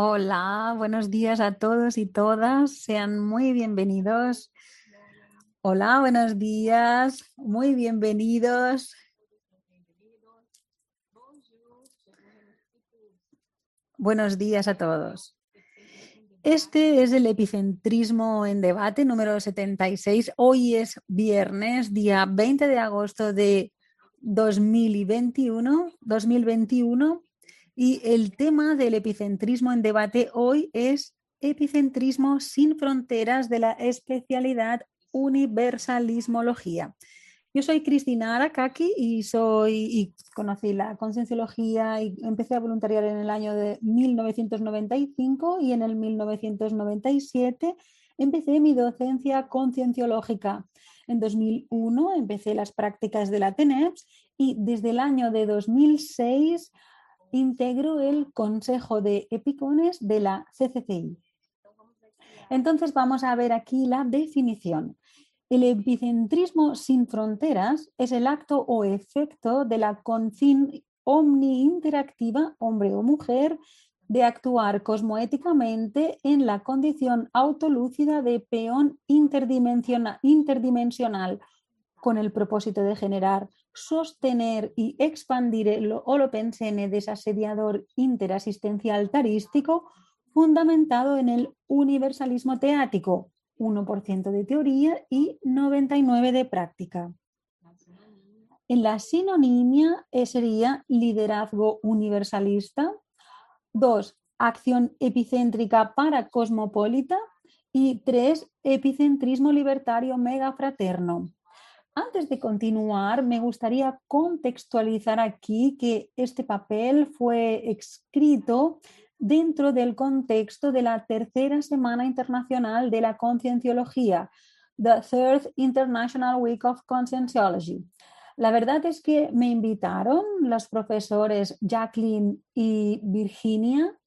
Hola, buenos días a todos y todas. Sean muy bienvenidos. Hola, buenos días. Muy bienvenidos. Buenos días a todos. Este es el epicentrismo en debate número 76. Hoy es viernes, día 20 de agosto de 2021, 2021 y el tema del epicentrismo en debate hoy es epicentrismo sin fronteras de la especialidad universalismología. Yo soy Cristina Aracaki y soy y conocí la concienciología y empecé a voluntariar en el año de 1995 y en el 1997 empecé mi docencia concienciológica. En 2001 empecé las prácticas de la TENEPS y desde el año de 2006 integro el Consejo de Epicones de la CCCI. Entonces vamos a ver aquí la definición. El epicentrismo sin fronteras es el acto o efecto de la conciencia omni-interactiva, hombre o mujer, de actuar cosmoéticamente en la condición autolúcida de peón interdimensional con el propósito de generar sostener y expandir el holopensene desasediador interasistencial tarístico fundamentado en el universalismo teático, 1% de teoría y 99% de práctica. En la sinonimia eh, sería liderazgo universalista. Dos, acción epicéntrica para cosmopolita. Y tres, epicentrismo libertario megafraterno. Antes de continuar, me gustaría contextualizar aquí que este papel fue escrito dentro del contexto de la tercera Semana Internacional de la Concienciología, The Third International Week of Conscienciology. La verdad es que me invitaron los profesores Jacqueline y Virginia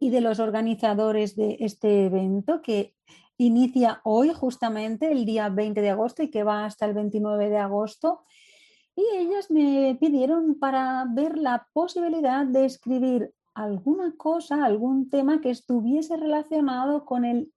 y de los organizadores de este evento que inicia hoy justamente el día 20 de agosto y que va hasta el 29 de agosto. Y ellas me pidieron para ver la posibilidad de escribir alguna cosa, algún tema que estuviese relacionado con el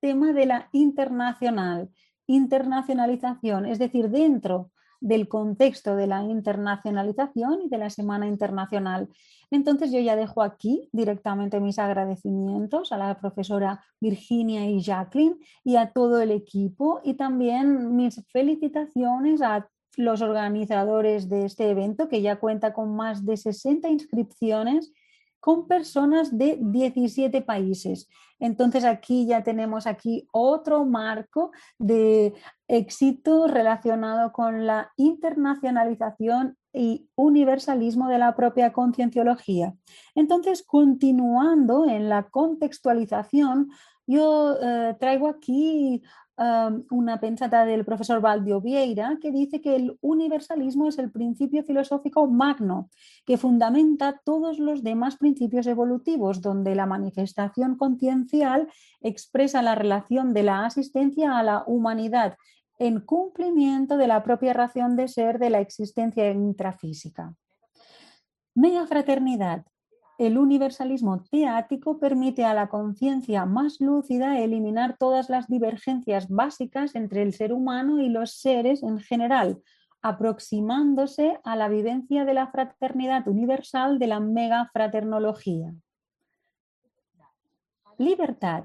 tema de la internacional, internacionalización, es decir, dentro del contexto de la internacionalización y de la Semana Internacional. Entonces yo ya dejo aquí directamente mis agradecimientos a la profesora Virginia y Jacqueline y a todo el equipo y también mis felicitaciones a los organizadores de este evento que ya cuenta con más de 60 inscripciones con personas de 17 países. Entonces aquí ya tenemos aquí otro marco de éxito relacionado con la internacionalización y universalismo de la propia concienciología. Entonces, continuando en la contextualización, yo eh, traigo aquí una pensata del profesor Valdio Vieira que dice que el universalismo es el principio filosófico magno que fundamenta todos los demás principios evolutivos, donde la manifestación conciencial expresa la relación de la asistencia a la humanidad en cumplimiento de la propia ración de ser de la existencia intrafísica. Media fraternidad el universalismo teático permite a la conciencia más lúcida eliminar todas las divergencias básicas entre el ser humano y los seres en general, aproximándose a la vivencia de la fraternidad universal de la megafraternología. Libertad.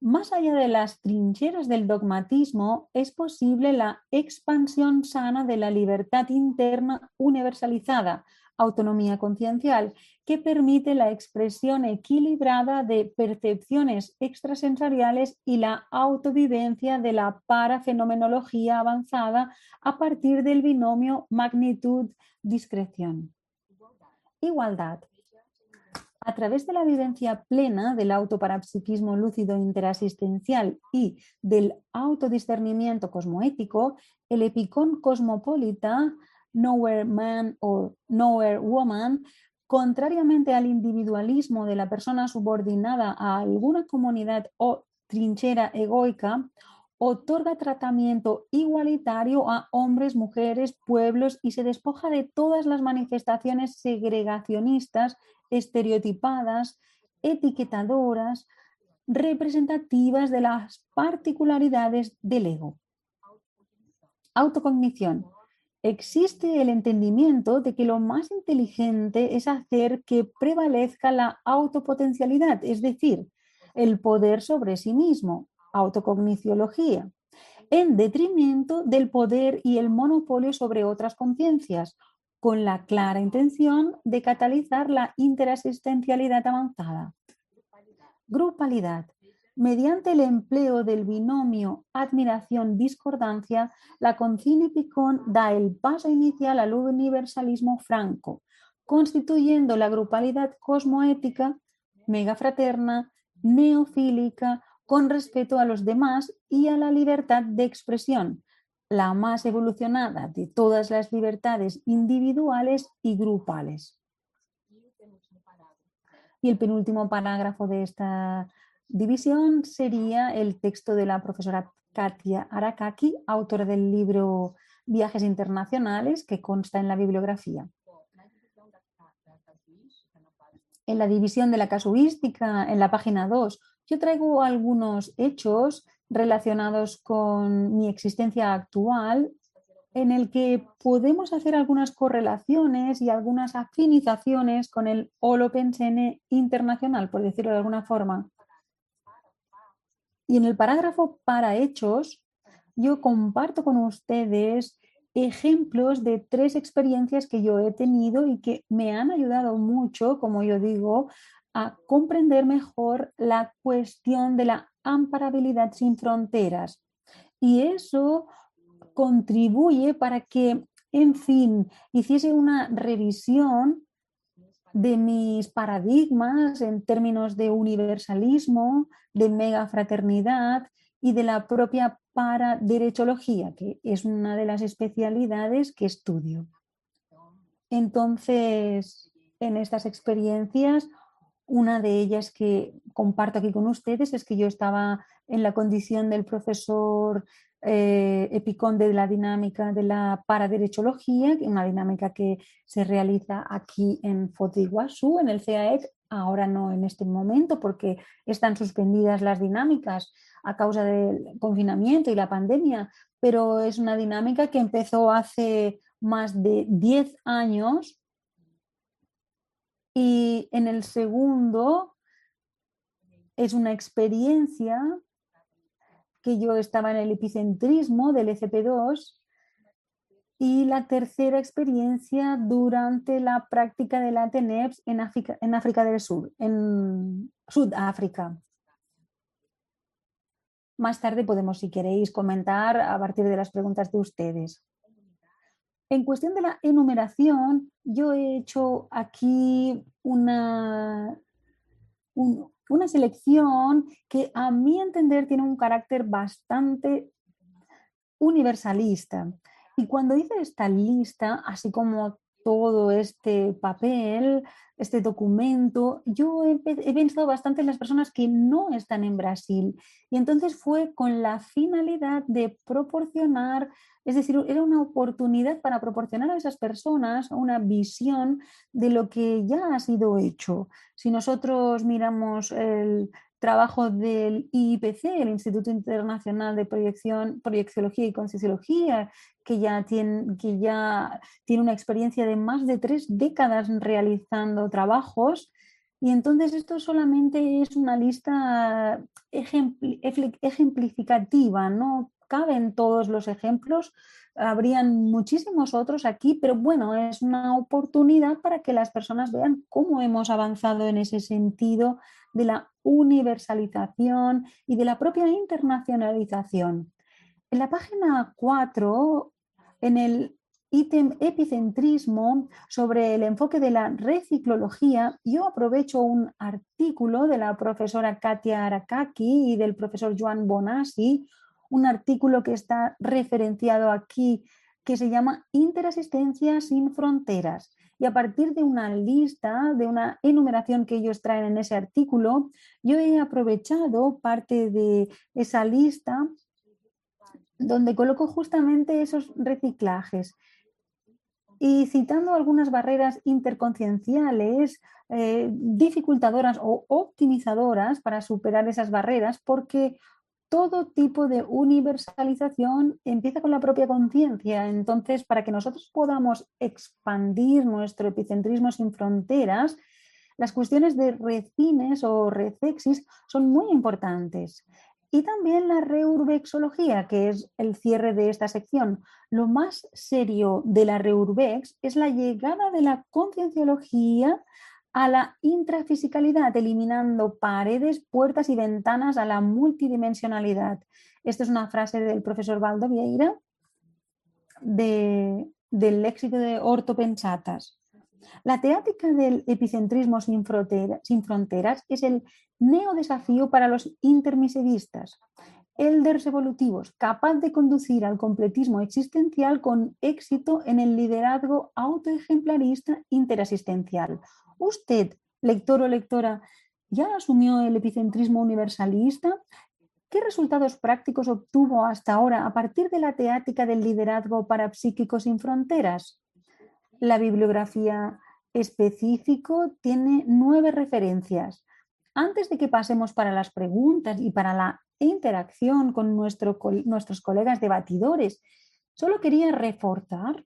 Más allá de las trincheras del dogmatismo, es posible la expansión sana de la libertad interna universalizada, autonomía conciencial, que permite la expresión equilibrada de percepciones extrasensoriales y la autovivencia de la parafenomenología avanzada a partir del binomio magnitud-discreción. Igualdad. A través de la vivencia plena del autoparapsiquismo lúcido interasistencial y del autodiscernimiento cosmoético, el epicón cosmopolita Nowhere Man o Nowhere Woman, contrariamente al individualismo de la persona subordinada a alguna comunidad o trinchera egoica, otorga tratamiento igualitario a hombres, mujeres, pueblos y se despoja de todas las manifestaciones segregacionistas, estereotipadas etiquetadoras representativas de las particularidades del ego. Autocognición. Existe el entendimiento de que lo más inteligente es hacer que prevalezca la autopotencialidad, es decir, el poder sobre sí mismo, autocogniciología, en detrimento del poder y el monopolio sobre otras conciencias, con la clara intención de catalizar la interasistencialidad avanzada. Grupalidad. Mediante el empleo del binomio admiración-discordancia, la concine Picón da el paso inicial al universalismo franco, constituyendo la grupalidad cosmoética, megafraterna, neofílica, con respeto a los demás y a la libertad de expresión, la más evolucionada de todas las libertades individuales y grupales. Y el penúltimo parágrafo de esta división sería el texto de la profesora Katia Arakaki, autora del libro Viajes Internacionales, que consta en la bibliografía. En la división de la casuística, en la página 2, yo traigo algunos hechos relacionados con mi existencia actual en el que podemos hacer algunas correlaciones y algunas afinizaciones con el Holopensene internacional, por decirlo de alguna forma. Y en el parágrafo para hechos, yo comparto con ustedes ejemplos de tres experiencias que yo he tenido y que me han ayudado mucho, como yo digo, a comprender mejor la cuestión de la amparabilidad sin fronteras. Y eso contribuye para que, en fin, hiciese una revisión de mis paradigmas en términos de universalismo, de megafraternidad y de la propia paraderechología, que es una de las especialidades que estudio. Entonces, en estas experiencias una de ellas que comparto aquí con ustedes es que yo estaba en la condición del profesor eh, Epicón de la dinámica de la paraderechología, una dinámica que se realiza aquí en Fotiguazú, en el CAEC, ahora no en este momento porque están suspendidas las dinámicas a causa del confinamiento y la pandemia, pero es una dinámica que empezó hace más de 10 años y en el segundo es una experiencia que yo estaba en el epicentrismo del ECP2 y la tercera experiencia durante la práctica de la TENEPS en África, en África del Sur, en Sudáfrica. Más tarde podemos, si queréis, comentar a partir de las preguntas de ustedes. En cuestión de la enumeración, yo he hecho aquí una, una selección que a mi entender tiene un carácter bastante universalista. Y cuando hice esta lista, así como todo este papel, este documento, yo he, pensado bastante en las personas que no están en Brasil. Y entonces fue con la finalidad de proporcionar, es decir, era una oportunidad para proporcionar a esas personas una visión de lo que ya ha sido hecho. Si nosotros miramos el, trabajo del IIPC, el Instituto Internacional de Proyección, Proyecciología y Concienciología, que ya, tiene, que ya tiene una experiencia de más de tres décadas realizando trabajos. Y entonces esto solamente es una lista ejemplificativa, no caben todos los ejemplos, habrían muchísimos otros aquí, pero bueno, es una oportunidad para que las personas vean cómo hemos avanzado en ese sentido de la universalización y de la propia internacionalización. En la página 4, en el ítem epicentrismo sobre el enfoque de la reciclología, yo aprovecho un artículo de la profesora Katia Arakaki y del profesor Joan Bonassi, un artículo que está referenciado aquí que se llama Interasistencia sin fronteras. Y a partir de una lista, de una enumeración que ellos traen en ese artículo, yo he aprovechado parte de esa lista donde coloco justamente esos reciclajes. y citando algunas barreras interconcienciales, eh, dificultadoras o optimizadoras para superar esas barreras, porque todo tipo de universalización empieza con la propia conciencia. Entonces, para que nosotros podamos expandir nuestro epicentrismo sin fronteras, las cuestiones de recines o recexis son muy importantes. Y también la reurbexología, que es el cierre de esta sección. Lo más serio de la reurbex es la llegada de la concienciología a la intrafisicalidad, eliminando paredes, puertas y ventanas a la multidimensionalidad. Esta es una frase del profesor Valdo Vieira del léxico de ortopensatas. La teática del epicentrismo sin, fronteras es el neodesafío para los intermisivistas, elders evolutivos, capaz de conducir al completismo existencial con éxito en el liderazgo autoejemplarista interasistencial. Usted, lector o lectora, ¿ya asumió el epicentrismo universalista? ¿Qué resultados prácticos obtuvo hasta ahora a partir de la teática del liderazgo para psíquicos sin fronteras? La bibliografía específico tiene nueve referencias. Antes de que pasemos para las preguntas y para la interacción con nuestros colegas debatidores, solo quería reforzar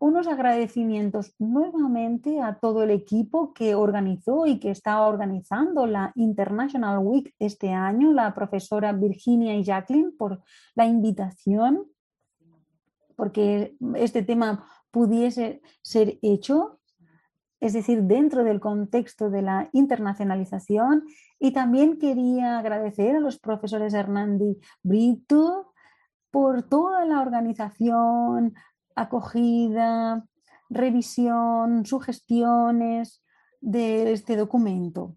unos agradecimientos nuevamente a todo el equipo que organizó y que está organizando la International Week este año, la profesora Virginia y Jacqueline por la invitación, porque este tema pudiese ser hecho es decir, dentro del contexto de la internacionalización. Y también quería agradecer a los profesores Hernandi Brito por toda la organización, acogida, revisión, sugestiones de este documento.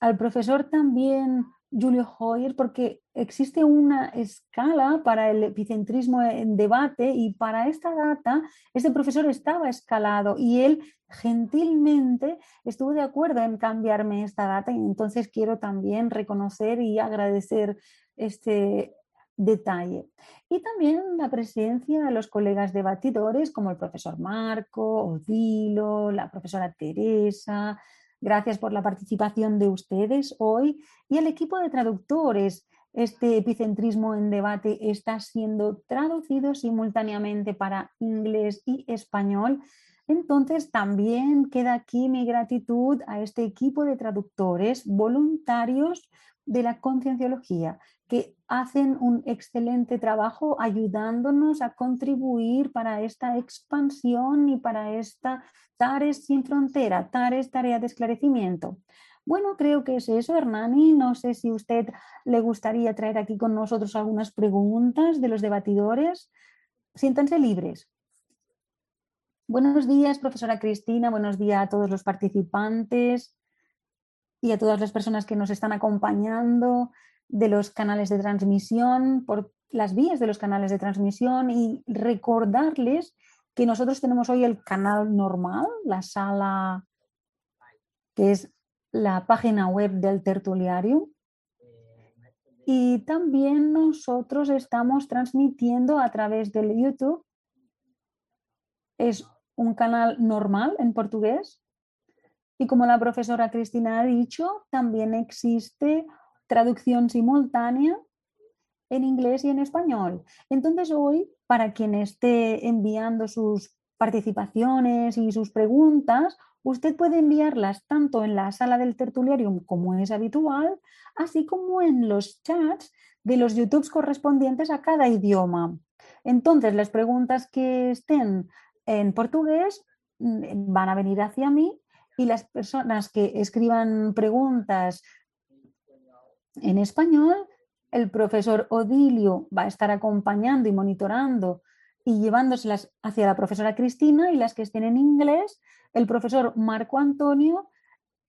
Al profesor también Julio Hoyer porque existe una escala para el epicentrismo en debate y para esta data este profesor estaba escalado y él gentilmente estuvo de acuerdo en cambiarme esta data y entonces quiero también reconocer y agradecer este detalle. Y también la presencia de los colegas debatidores como el profesor Marco, Odilo, la profesora Teresa, Gracias por la participación de ustedes hoy y el equipo de traductores. Este epicentrismo en debate está siendo traducido simultáneamente para inglés y español. Entonces, también queda aquí mi gratitud a este equipo de traductores voluntarios de la concienciología, que hacen un excelente trabajo ayudándonos a contribuir para esta expansión y para esta TARES sin frontera, TARES tarea de esclarecimiento. Bueno, creo que es eso, Hernani. No sé si usted le gustaría traer aquí con nosotros algunas preguntas de los debatidores. Siéntanse libres. Buenos días, profesora Cristina. Buenos días a todos los participantes y a todas las personas que nos están acompañando de los canales de transmisión, por las vías de los canales de transmisión y recordarles que nosotros tenemos hoy el canal normal, la sala que es la página web del tertuliario. Y también nosotros estamos transmitiendo a través del YouTube. Es un canal normal en portugués. Y como la profesora Cristina ha dicho, también existe traducción simultánea en inglés y en español. Entonces hoy, para quien esté enviando sus participaciones y sus preguntas, usted puede enviarlas tanto en la sala del tertuliarium como es habitual, así como en los chats de los YouTubes correspondientes a cada idioma. Entonces, las preguntas que estén en portugués mm, van a venir hacia mí y las personas que escriban preguntas en español el profesor Odilio va a estar acompañando y monitorando y llevándoselas hacia la profesora Cristina y las que estén en inglés, el profesor Marco Antonio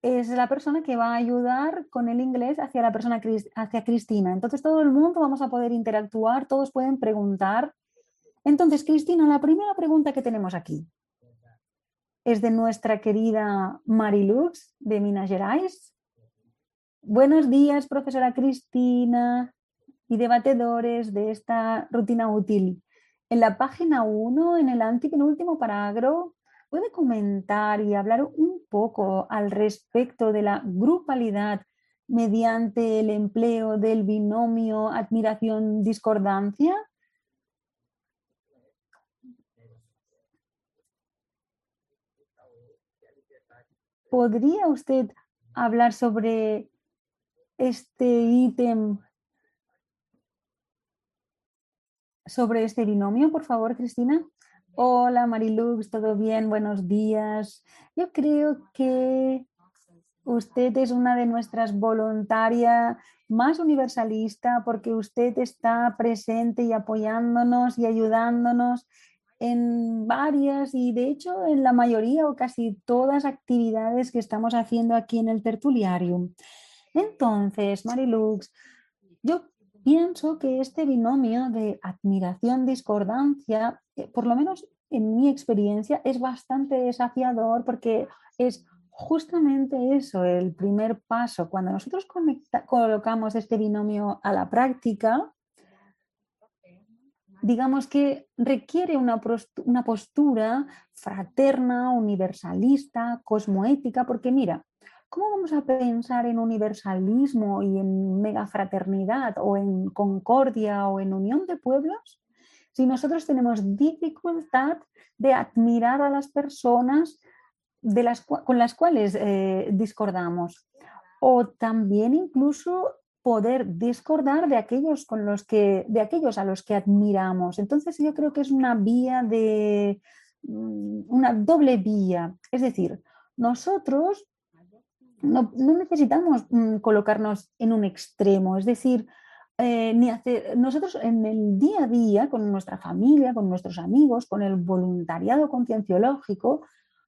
es la persona que va a ayudar con el inglés hacia la persona hacia Cristina. Entonces todo el mundo vamos a poder interactuar, todos pueden preguntar. Entonces, Cristina, la primera pregunta que tenemos aquí es de nuestra querida Marilux de Minas Gerais. Buenos días, profesora Cristina y debatedores de esta rutina útil. En la página 1, en el antepenúltimo parágrafo, ¿puede comentar y hablar un poco al respecto de la grupalidad mediante el empleo del binomio admiración-discordancia? ¿Podría usted hablar sobre este ítem, sobre este binomio, por favor, Cristina? Hola, Marilux, ¿todo bien? Buenos días. Yo creo que usted es una de nuestras voluntarias más universalista porque usted está presente y apoyándonos y ayudándonos en varias y de hecho en la mayoría o casi todas actividades que estamos haciendo aquí en el tertuliarium. Entonces, Marilux, yo pienso que este binomio de admiración-discordancia, eh, por lo menos en mi experiencia, es bastante desafiador porque es justamente eso, el primer paso. Cuando nosotros colocamos este binomio a la práctica, digamos que requiere una, una postura fraterna, universalista, cosmoética, porque mira, ¿cómo vamos a pensar en universalismo y en megafraternidad o en concordia o en unión de pueblos si nosotros tenemos dificultad de admirar a las personas de las, con las cuales eh, discordamos? O también incluso poder discordar de aquellos con los que, de aquellos a los que admiramos. Entonces yo creo que es una vía de mm, una doble vía. Es decir, nosotros no, necesitamos mm, colocarnos en un extremo, es decir, eh, ni hacer, nosotros en el día a día, con nuestra familia, con nuestros amigos, con el voluntariado concienciológico,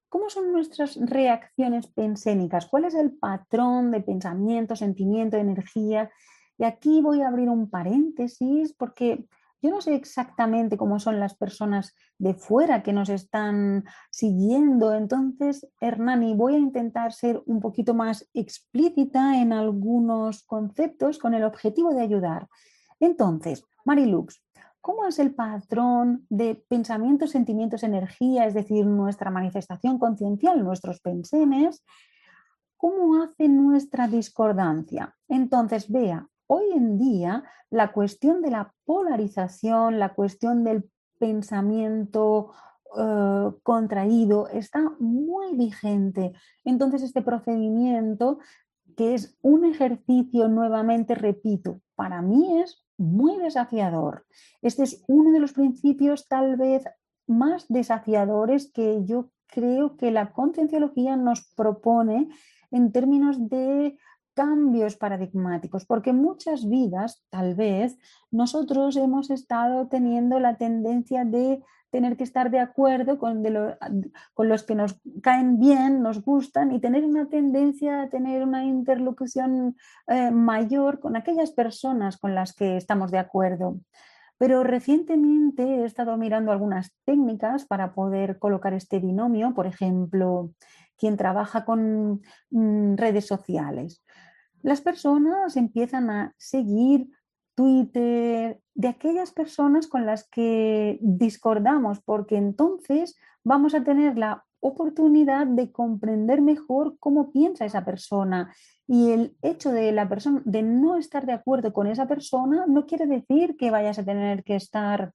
¿Cómo son nuestras reacciones pensénicas? ¿Cuál es el patrón de pensamiento, sentimiento, energía? Y aquí voy a abrir un paréntesis porque yo no sé exactamente cómo son las personas de fuera que nos están siguiendo. Entonces, Hernani, voy a intentar ser un poquito más explícita en algunos conceptos con el objetivo de ayudar. Entonces, Marilux, ¿Cómo es el patrón de pensamientos, sentimientos, energía, es decir, nuestra manifestación conciencial, nuestros pensenes? ¿Cómo hace nuestra discordancia? Entonces, vea, hoy en día la cuestión de la polarización, la cuestión del pensamiento eh, contraído está muy vigente. Entonces, este procedimiento, que es un ejercicio, nuevamente repito, para mí es muy desafiador. Este es uno de los principios tal vez más desafiadores que yo creo que la concienciología nos propone en términos de cambios paradigmáticos, porque muchas vidas, tal vez, nosotros hemos estado teniendo la tendencia de tener que estar de acuerdo con, con, los que nos caen bien, nos gustan y tener una tendencia a tener una interlocución eh, mayor con aquellas personas con las que estamos de acuerdo. Pero recientemente he estado mirando algunas técnicas para poder colocar este binomio, por ejemplo, quien trabaja con mm, redes sociales. Las personas empiezan a seguir Twitter, de aquellas personas con las que discordamos, porque entonces vamos a tener la oportunidad de comprender mejor cómo piensa esa persona. Y el hecho de la persona de no estar de acuerdo con esa persona no quiere decir que vayas a tener que estar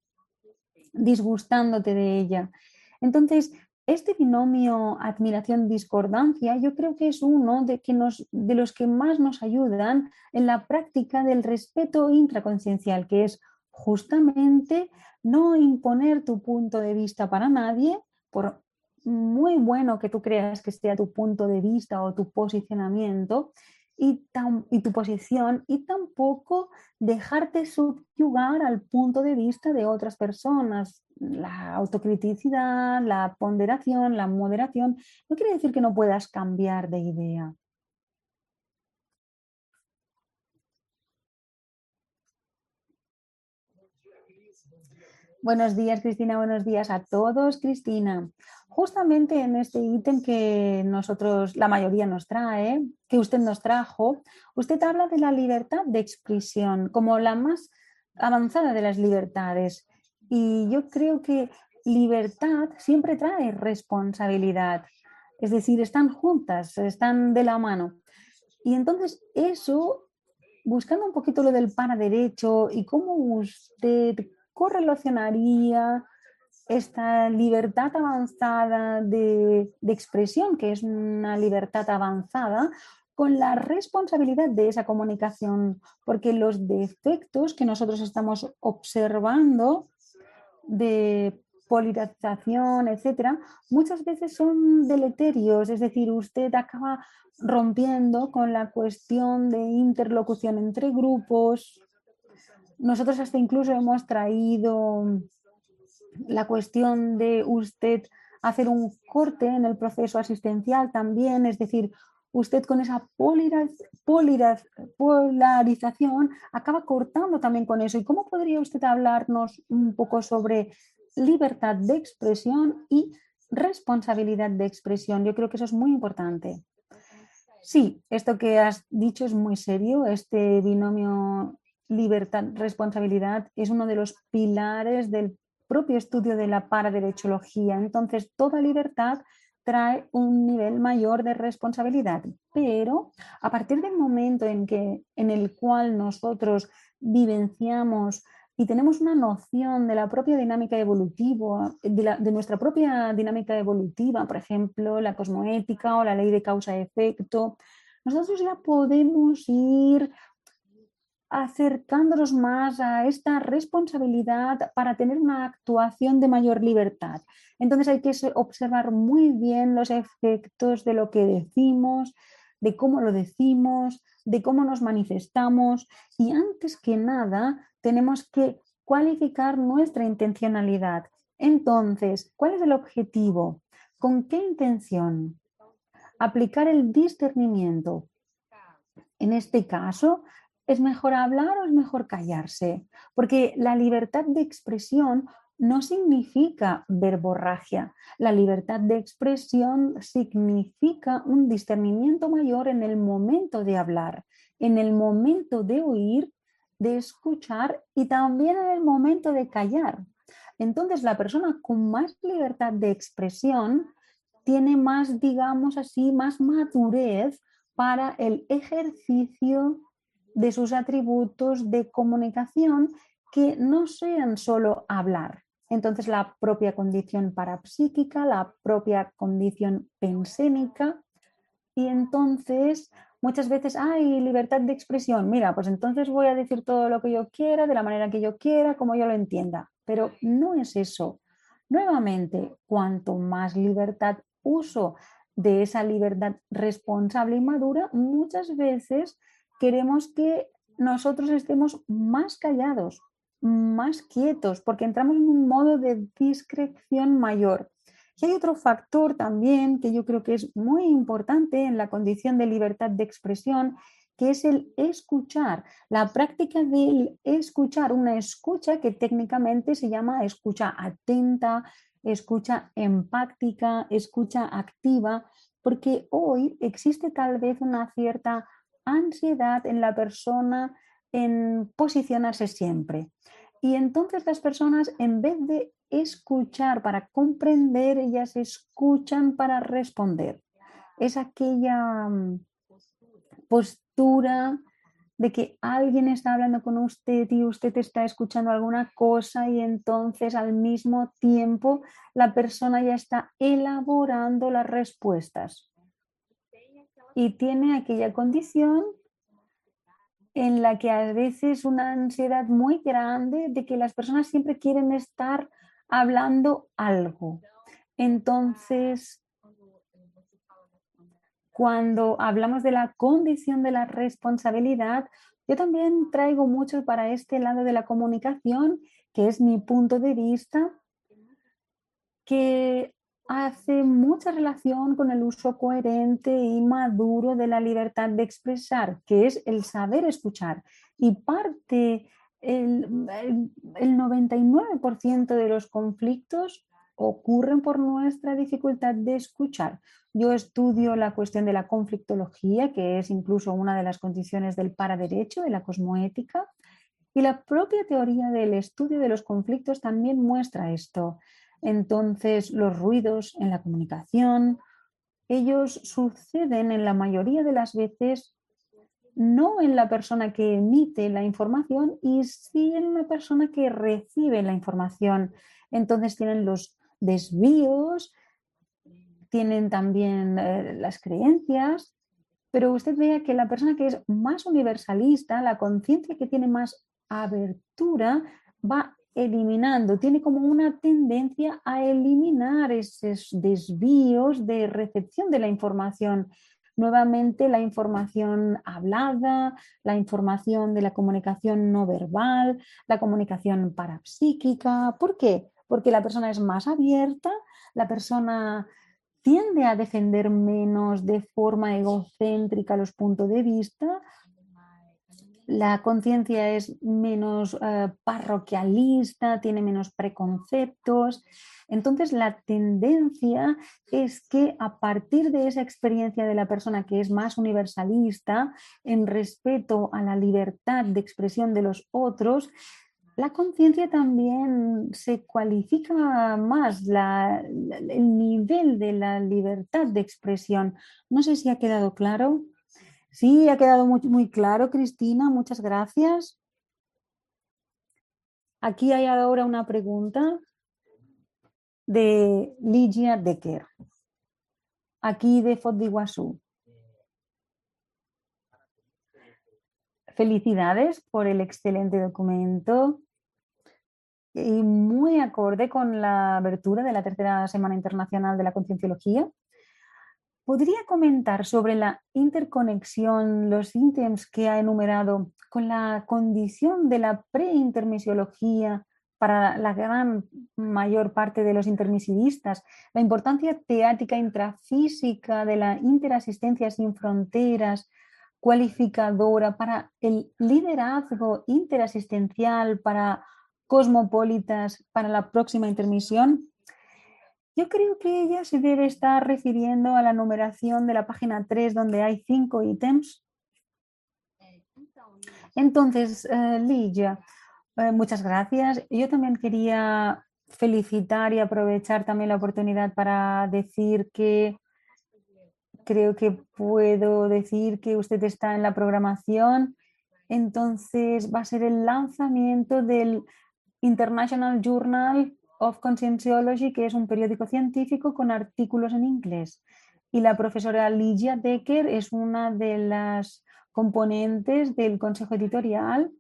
disgustándote de ella. Entonces, este binomio admiración-discordancia yo creo que es uno de, los que más nos ayudan en la práctica del respeto intraconciencial, que es justamente no imponer tu punto de vista para nadie, por muy bueno que tú creas que sea tu punto de vista o tu posicionamiento, y, tu posición y tampoco dejarte subyugar al punto de vista de otras personas. La autocriticidad, la ponderación, la moderación, no quiere decir que no puedas cambiar de idea. Buenos días, Cristina. Buenos días a todos, Cristina justamente en este ítem que nosotros, la mayoría nos trae, que usted nos trajo, usted habla de la libertad de expresión como la más avanzada de las libertades. Y yo creo que libertad siempre trae responsabilidad. Es decir, están juntas, están de la mano. Y entonces eso, buscando un poquito lo del derecho y cómo usted correlacionaría esta libertad avanzada de, de, expresión, que es una libertad avanzada, con la responsabilidad de esa comunicación, porque los defectos que nosotros estamos observando de polarización, etcétera, muchas veces son deleterios, es decir, usted acaba rompiendo con la cuestión de interlocución entre grupos. Nosotros hasta incluso hemos traído la cuestión de usted hacer un corte en el proceso asistencial también, es decir, usted con esa polarización acaba cortando también con eso. ¿Y cómo podría usted hablarnos un poco sobre libertad de expresión y responsabilidad de expresión. Yo creo que eso es muy importante. Sí, esto que has dicho es muy serio. Este binomio libertad-responsabilidad es uno de los pilares del propio estudio de la paraderechología. Entonces, toda libertad trae un nivel mayor de responsabilidad, pero a partir del momento en, que, en el cual nosotros vivenciamos y tenemos una noción de la propia dinámica evolutiva, de, nuestra propia dinámica evolutiva, por ejemplo, la cosmoética o la ley de causa-efecto, nosotros ya podemos ir acercándonos más a esta responsabilidad para tener una actuación de mayor libertad. Entonces hay que observar muy bien los efectos de lo que decimos, de cómo lo decimos, de cómo nos manifestamos y antes que nada tenemos que cualificar nuestra intencionalidad. Entonces, ¿cuál es el objetivo? ¿Con qué intención? Aplicar el discernimiento. En este caso, ¿es mejor hablar o es mejor callarse? Porque la libertad de expresión no significa verborragia. La libertad de expresión significa un discernimiento mayor en el momento de hablar, en el momento de oír de escuchar y también en el momento de callar. Entonces, la persona con más libertad de expresión tiene más, digamos así, más madurez para el ejercicio de sus atributos de comunicación que no sean solo hablar. Entonces, la propia condición parapsíquica, la propia condición pensénica, y entonces muchas veces hay libertad de expresión. Mira, pues entonces voy a decir todo lo que yo quiera, de la manera que yo quiera, como yo lo entienda. Pero no es eso. Nuevamente, cuanto más libertad uso de esa libertad responsable y madura, muchas veces queremos que nosotros estemos más callados, más quietos, porque entramos en un modo de discreción mayor. Y hay otro factor también que yo creo que es muy importante en la condición de libertad de expresión, que es el escuchar, la práctica del escuchar, una escucha que técnicamente se llama escucha atenta, escucha empática, escucha activa, porque hoy existe tal vez una cierta ansiedad en la persona en posicionarse siempre. Y entonces las personas, en vez de escuchar para comprender, ellas escuchan para responder. Es aquella mm, postura de que alguien está hablando con usted y usted está escuchando alguna cosa y entonces al mismo tiempo la persona ya está elaborando las respuestas. Y tiene aquella condición en la que a veces una ansiedad muy grande de que las personas siempre quieren estar hablando algo. Entonces, cuando hablamos de la condición de la responsabilidad, yo también traigo mucho para este lado de la comunicación, que es mi punto de vista, que hace mucha relación con el uso coherente y maduro de la libertad de expresar, que es el saber escuchar. Y parte el, 99% de los conflictos ocurren por nuestra dificultad de escuchar. Yo estudio la cuestión de la conflictología, que es incluso una de las condiciones del paraderecho, de la cosmoética, y la propia teoría del estudio de los conflictos también muestra esto. Entonces, los ruidos en la comunicación, ellos suceden en la mayoría de las veces no en la persona que emite la información y sí en la persona que recibe la información. Entonces tienen los desvíos, tienen también eh, las creencias, pero usted vea que la persona que es más universalista, la conciencia que tiene más abertura, va eliminando, tiene como una tendencia a eliminar esos desvíos de recepción de la información. Nuevamente la información hablada, la información de la comunicación no verbal, la comunicación parapsíquica. ¿Por qué? Porque la persona es más abierta, la persona tiende a defender menos de forma egocéntrica los puntos de vista, la conciencia es menos eh, parroquialista, tiene menos preconceptos. Entonces, la tendencia es que a partir de esa experiencia de la persona que es más universalista, en respeto a la libertad de expresión de los otros, la conciencia también se cualifica más, el nivel de la libertad de expresión. No sé si ha quedado claro. Sí, ha quedado muy, claro, Cristina. Muchas gracias. Aquí hay ahora una pregunta de Ligia Decker, aquí de Fot Felicidades por el excelente documento y muy acorde con la abertura de la tercera Semana Internacional de la Concienciología. ¿Podría comentar sobre la interconexión, los ítems que ha enumerado con la condición de la preintermisiología para la gran mayor parte de los intermisivistas, la importancia teática intrafísica de la interasistencia sin fronteras, cualificadora para el liderazgo interasistencial, para cosmopolitas para la próxima intermisión? Yo creo que ella se debe estar refiriendo a la numeración de la página 3 donde hay cinco ítems. Entonces, Ligia, eh, muchas gracias. Yo también quería felicitar y aprovechar también la oportunidad para decir que creo que puedo decir que usted está en la programación. Entonces va a ser el lanzamiento del International Journal of Conscienciology, que es un periódico científico con artículos en inglés. Y la profesora Ligia Decker es una de las componentes del consejo editorial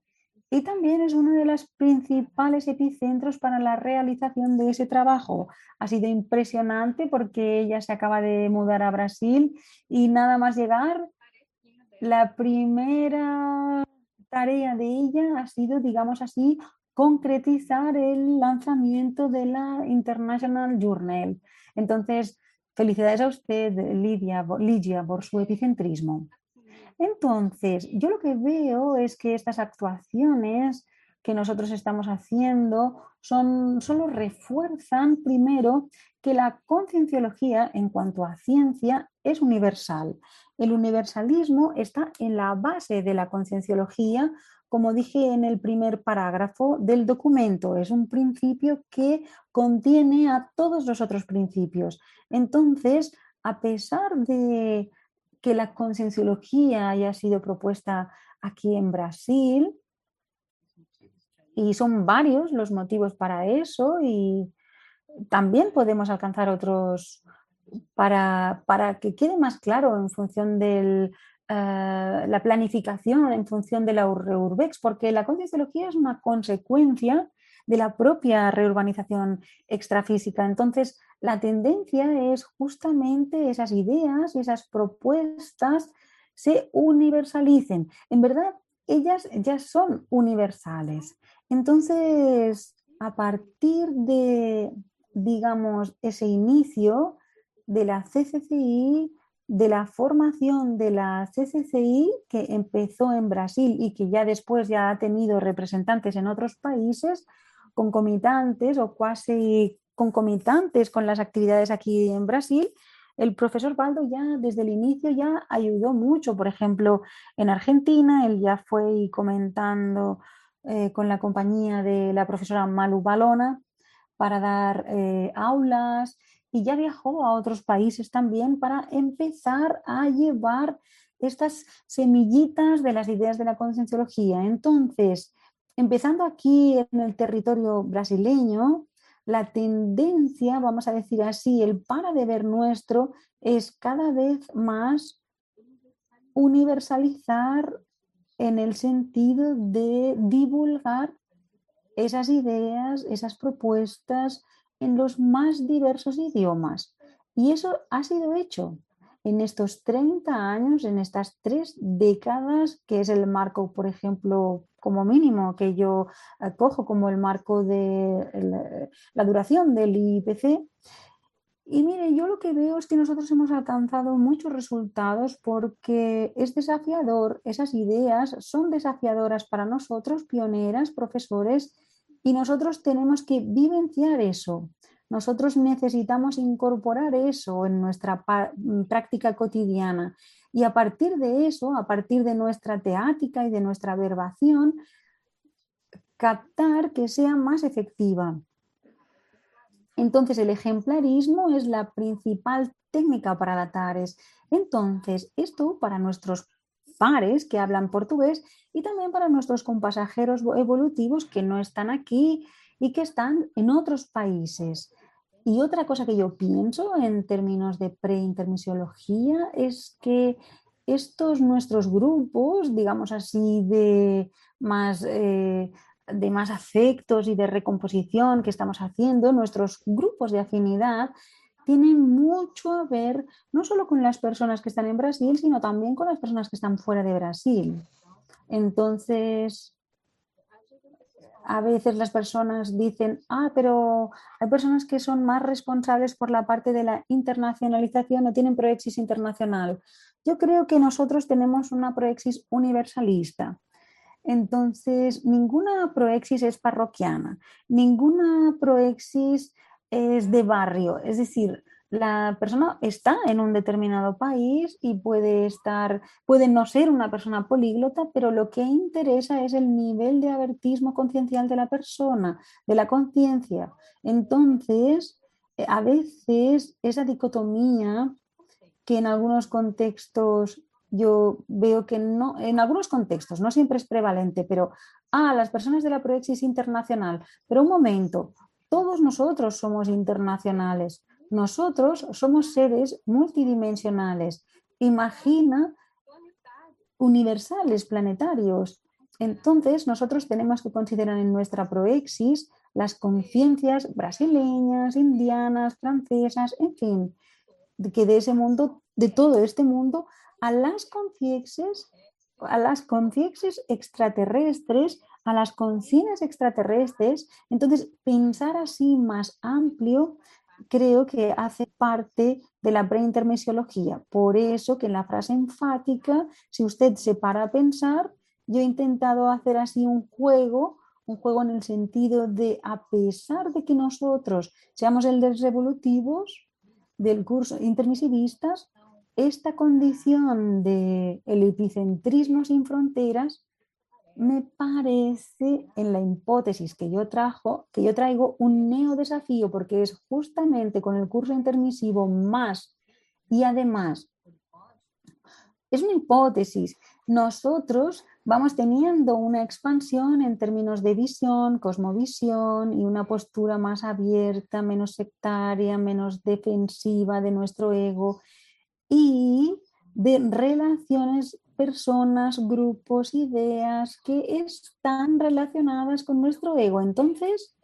y también es uno de los principales epicentros para la realización de ese trabajo. Ha sido impresionante porque ella se acaba de mudar a Brasil y nada más llegar, la primera tarea de ella ha sido, digamos así, concretizar el lanzamiento de la International Journal. Entonces, felicidades a usted, Lidia, Lidia, por su epicentrismo. Entonces, yo lo que veo es que estas actuaciones que nosotros estamos haciendo son, solo refuerzan primero que la concienciología en cuanto a ciencia es universal. El universalismo está en la base de la concienciología como dije en el primer parágrafo del documento, es un principio que contiene a todos los otros principios. Entonces, a pesar de que la concienciología haya sido propuesta aquí en Brasil, y son varios los motivos para eso, y también podemos alcanzar otros para, para que quede más claro en función del eh, la planificación en función de la urbex, porque la concienciología es una consecuencia de la propia reurbanización extrafísica. Entonces, la tendencia es justamente esas ideas, esas propuestas se universalicen. En verdad, ellas ya son universales. Entonces, a partir de, digamos, ese inicio de la CCCI, de la formación de la CCCI que empezó en Brasil y que ya después ya ha tenido representantes en otros países concomitantes o casi concomitantes con las actividades aquí en Brasil, el profesor Baldo ya desde el inicio ya ayudó mucho. Por ejemplo, en Argentina, él ya fue comentando eh, con la compañía de la profesora Malu Balona para dar eh, aulas y ya viajó a otros países también para empezar a llevar estas semillitas de las ideas de la concienciología. Entonces, empezando aquí en el territorio brasileño, la tendencia, vamos a decir así, el para de ver nuestro es cada vez más universalizar en el sentido de divulgar esas ideas, esas propuestas en los más diversos idiomas. Y eso ha sido hecho en estos 30 años, en estas tres décadas, que es el marco, por ejemplo, como mínimo que yo eh, cojo como el marco de la duración del IPC. Y mire, yo lo que veo es que nosotros hemos alcanzado muchos resultados porque es desafiador, esas ideas son desafiadoras para nosotros, pioneras, profesores, y nosotros tenemos que vivenciar eso. Nosotros necesitamos incorporar eso en nuestra mm, práctica cotidiana y a partir de eso, a partir de nuestra teática y de nuestra verbación, captar que sea más efectiva. Entonces, el ejemplarismo es la principal técnica para adaptares. Entonces, esto para nuestros pares que hablan portugués y también para nuestros compasajeros evolutivos que no están aquí y que están en otros países. Y otra cosa que yo pienso en términos de preintermisiología es que estos nuestros grupos, digamos así, de más, eh, de más afectos y de recomposición que estamos haciendo, nuestros grupos de afinidad, tienen mucho a ver no solo con las personas que están en Brasil, sino también con las personas que están fuera de Brasil. Entonces, a veces las personas dicen, ah, pero hay personas que son más responsables por la parte de la internacionalización o tienen proexis internacional. Yo creo que nosotros tenemos una proexis universalista. Entonces, ninguna proexis es parroquiana, ninguna proexis es de barrio. Es decir, la persona está en un determinado país y puede estar, puede no ser una persona políglota, pero lo que interesa es el nivel de avertismo conciencial de la persona, de la conciencia. Entonces, eh, a veces esa dicotomía que en algunos contextos yo veo que no, en algunos contextos, no siempre es prevalente, pero, ah, las personas de la proexis internacional, pero un momento, todos nosotros somos internacionales nosotros somos seres multidimensionales. Imagina universales, planetarios. Entonces, nosotros tenemos que considerar en nuestra proexis las conciencias brasileñas, indianas, francesas, en fin, que de ese mundo, de todo este mundo, a las conciencias, a las conciencias extraterrestres, a las conciencias extraterrestres. Entonces, pensar así más amplio creo que hace parte de la preintermesiología. Por eso que en la frase enfática, si usted se para a pensar, yo he intentado hacer así un juego, un juego en el sentido de, a pesar de que nosotros seamos el de revolutivos del curso intermisivistas, esta condición de el epicentrismo sin fronteras me parece en la hipótesis que yo trajo, que yo traigo un neo desafío porque es justamente con el curso intermisivo más y además es una hipótesis. Nosotros vamos teniendo una expansión en términos de visión, cosmovisión y una postura más abierta, menos sectaria, menos defensiva de nuestro ego y de relaciones personas, grupos, ideas que están relacionadas con nuestro ego. Entonces,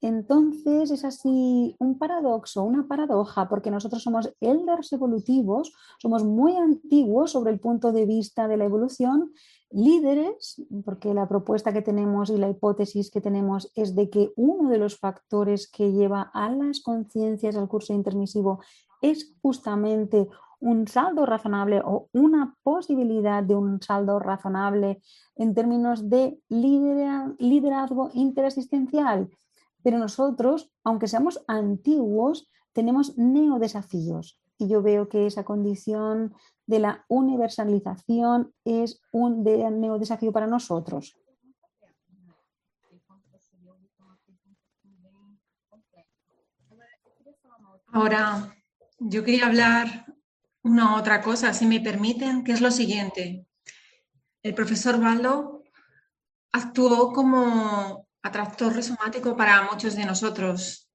entonces es así un paradoxo, una paradoja, porque nosotros somos elders evolutivos, somos muy antiguos sobre el punto de vista de la evolución, líderes, porque la propuesta que tenemos y la hipótesis que tenemos es de que uno de los factores que lleva a las conciencias al curso intermisivo es justamente un saldo razonable o una posibilidad de un saldo razonable en términos de liderazgo interasistencial. Pero nosotros, aunque seamos antiguos, tenemos neodesafíos. Y yo veo que esa condición de la universalización es un neodesafío para nosotros. Ahora, yo quería hablar una otra cosa, si me permiten, que es lo siguiente. El profesor Baldo actuó como atractor rizomático para muchos de nosotros,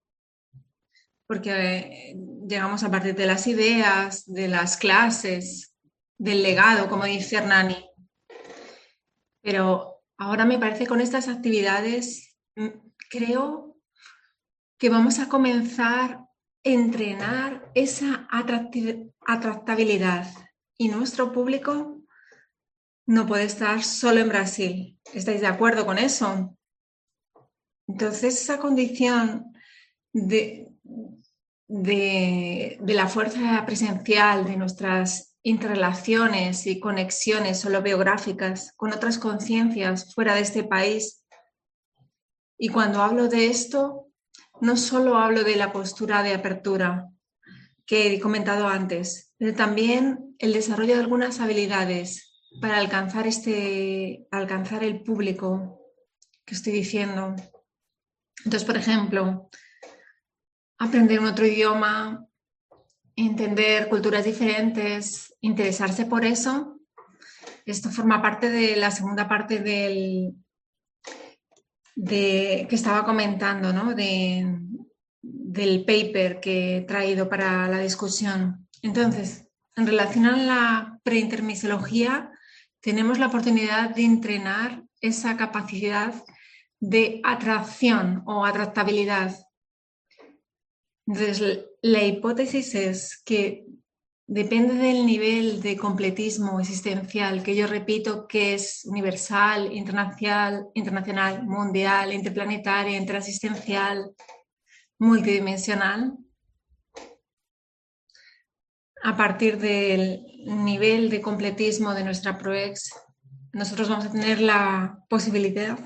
porque eh, llegamos a partir de las ideas, de las clases, del legado, como dice Hernani. Pero ahora me parece con estas actividades, mm, creo que vamos a comenzar entrenar esa atractividad y nuestro público no puede estar solo en Brasil. ¿Estáis de acuerdo con eso? Entonces, esa condición de, de, la fuerza presencial, de nuestras interrelaciones y conexiones solo biográficas con otras conciencias fuera de este país. Y cuando hablo de esto, no solo hablo de la postura de apertura que he comentado antes, pero también el desarrollo de algunas habilidades para alcanzar, este, alcanzar el público que estoy diciendo. Entonces, por ejemplo, aprender un otro idioma, entender culturas diferentes, interesarse por eso. Esto forma parte de la segunda parte del, de, que estaba comentando, ¿no? de, del paper que he traído para la discusión. Entonces, en relación a la preintermisiología, tenemos la oportunidad de entrenar esa capacidad de atracción o atractabilidad. Entonces, la hipótesis es que depende del nivel de completismo existencial, que yo repito que es universal, internacional, internacional mundial, interplanetaria, interasistencial, multidimensional, a partir del nivel de completismo de nuestra ProEx, nosotros vamos a tener la posibilidad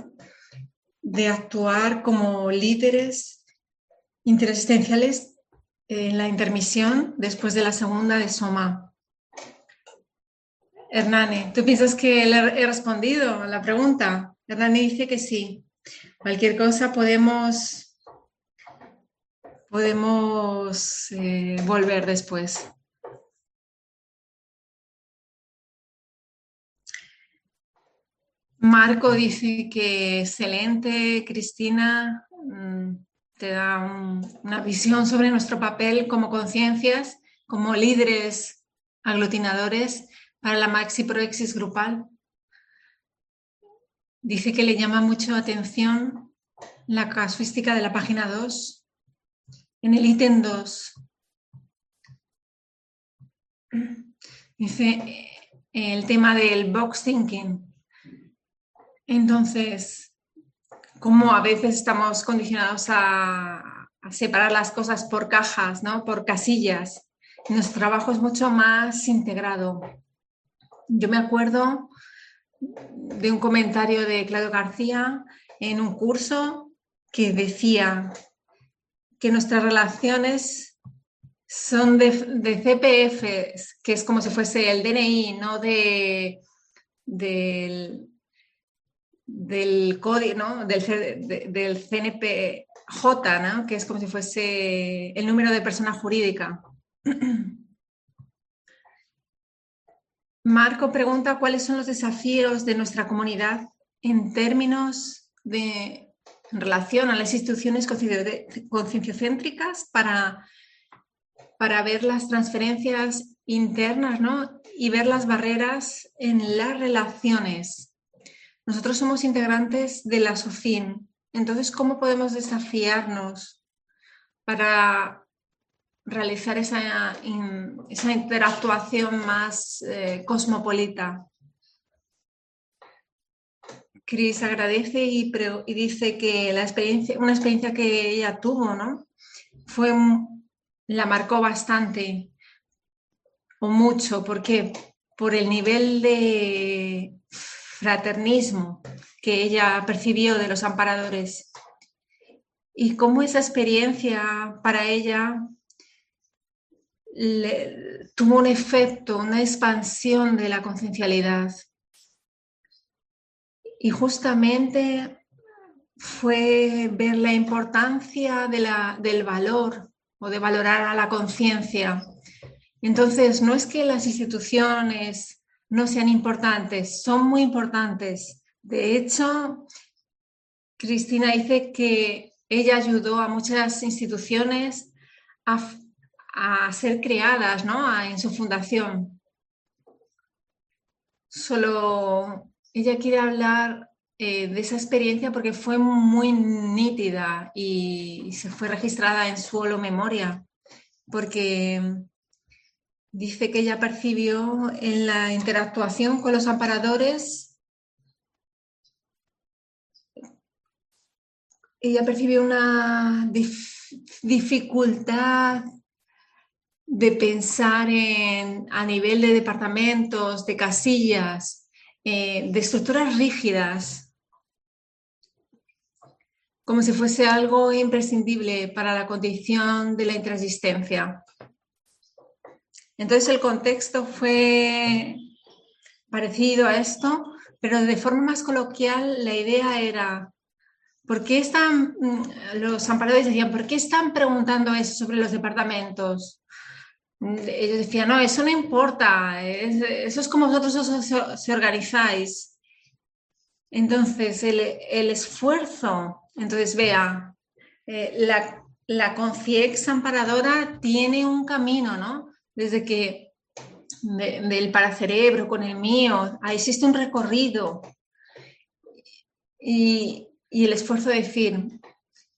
de actuar como líderes interesistenciales en la intermisión después de la segunda de Soma. Hernani, ¿tú piensas que le he respondido a la pregunta? Hernani dice que sí. Cualquier cosa podemos, podemos eh, volver después. Marco dice que excelente, Cristina, mm, te da una visión sobre nuestro papel como conciencias, como líderes aglutinadores para la maxi proexis grupal. Dice que le llama mucho atención la casuística de la página 2. En el ítem 2 dice eh, el tema del box thinking entonces, como a veces estamos condicionados a, separar las cosas por cajas, ¿no? por casillas. Nuestro trabajo es mucho más integrado. Yo me acuerdo de un comentario de Claudio García en un curso que decía que nuestras relaciones son de, CPF, que es como si fuese el DNI, no de, del, del código, ¿no? del, CNPJ, ¿no? que es como si fuese el número de persona jurídica. Marco pregunta cuáles son los desafíos de nuestra comunidad en términos de en relación a las instituciones concienciocéntricas para, para ver las transferencias internas ¿no? y ver las barreras en las relaciones nosotros somos integrantes de la SOFIN, entonces, ¿cómo podemos desafiarnos para realizar esa, interactuación más eh, cosmopolita? Cris agradece y, dice que la experiencia, una experiencia que ella tuvo, ¿no? Fue, la marcó bastante o mucho, porque por el nivel de fraternismo que ella percibió de los amparadores y cómo esa experiencia para ella tuvo un efecto, una expansión de la conciencialidad. Y justamente fue ver la importancia del valor o de valorar a la conciencia. Entonces, no es que las instituciones no sean importantes, son muy importantes. De hecho, Cristina dice que ella ayudó a muchas instituciones a, ser creadas ¿no? en su fundación. Solo ella quiere hablar eh, de esa experiencia porque fue muy nítida y, se fue registrada en su memoria, porque dice que ella percibió en la interactuación con los amparadores, ella percibió una dificultad de pensar en, a nivel de departamentos, de casillas, eh, de estructuras rígidas, como si fuese algo imprescindible para la condición de la intransistencia. Entonces el contexto fue parecido a esto, pero de forma más coloquial la idea era, ¿por qué están, mm, los amparadores decían, ¿por qué están preguntando eso sobre los departamentos? Ellos decían, no, eso no importa, eso es como vosotros os, se organizáis. Entonces, el, esfuerzo entonces, vea, eh, la, la conciex amparadora tiene un camino, ¿no? Desde que del paracerebro con el mío, existe un recorrido. Y, y el esfuerzo de decir,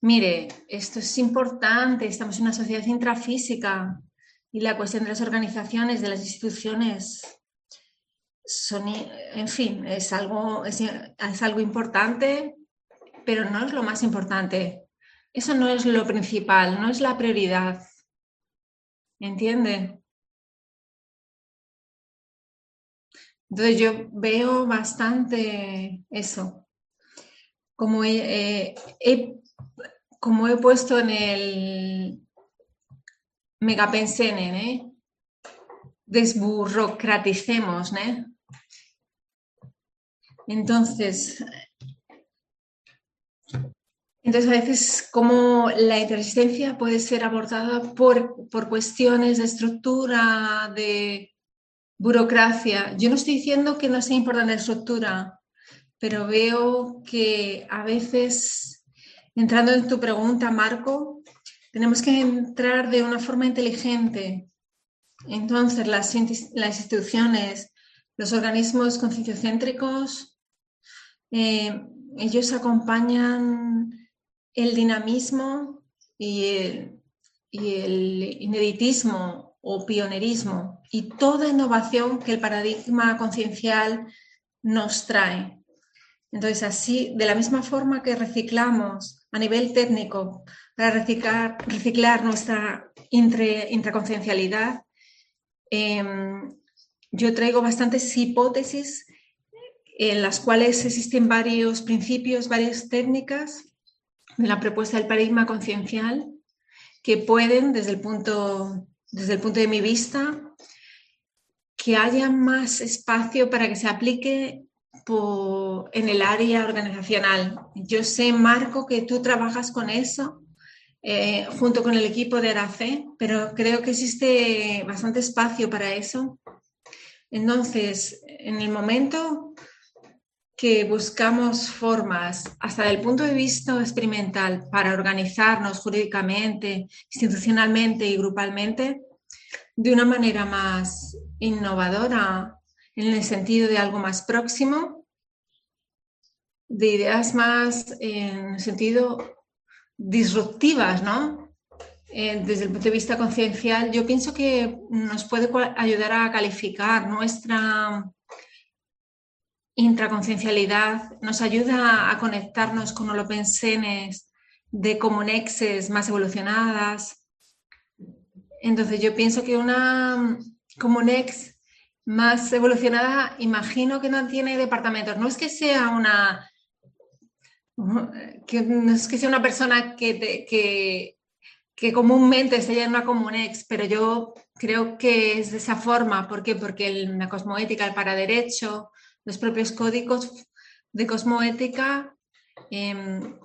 mire, esto es importante, estamos en una sociedad intrafísica y la cuestión de las organizaciones, de las instituciones, son, en fin, es algo, es, es algo importante pero no es lo más importante. Eso no es lo principal, no es la prioridad. ¿Entiende? Entonces yo veo bastante eso. Como he, como he puesto en el megapensenen, ¿eh? desburocraticemos, ¿eh? Entonces, entonces, a veces como la interresistencia puede ser abordada por, por cuestiones de estructura, de burocracia. Yo no estoy diciendo que no sea importante la estructura, pero veo que a veces, entrando en tu pregunta, Marco, tenemos que entrar de una forma inteligente. Entonces, las, instituciones, los organismos concienciocéntricos, eh, ellos acompañan el dinamismo y el, ineditismo o pionerismo y toda innovación que el paradigma conciencial nos trae. Entonces, así, de la misma forma que reciclamos a nivel técnico para reciclar, reciclar nuestra intraconciencialidad, em, yo traigo bastantes hipótesis en las cuales existen varios principios, varias técnicas de la propuesta del paradigma conciencial que pueden, desde el punto, desde el punto de mi vista, que haya más espacio para que se aplique en el área organizacional. Yo sé, Marco, que tú trabajas con eso eh, junto con el equipo de Aracé, pero creo que existe bastante espacio para eso. Entonces, en el momento que buscamos formas, hasta el punto de vista experimental, para organizarnos jurídicamente, institucionalmente y grupalmente de una manera más innovadora, en el sentido de algo más próximo, de ideas más en sentido disruptivas, ¿no? Eh, desde el punto de vista conciencial, yo pienso que nos puede ayudar a calificar nuestra intraconciencialidad nos ayuda a conectarnos con holopensenes de comunexes más evolucionadas. Entonces yo pienso que una comunex más evolucionada, imagino que no tiene departamentos. No es que sea una no es que sea una persona que, que, que comúnmente esté en una comunex, pero yo creo que es de esa forma. ¿Por qué? Porque la cosmoética, el para derecho, los propios códigos de cosmoética en,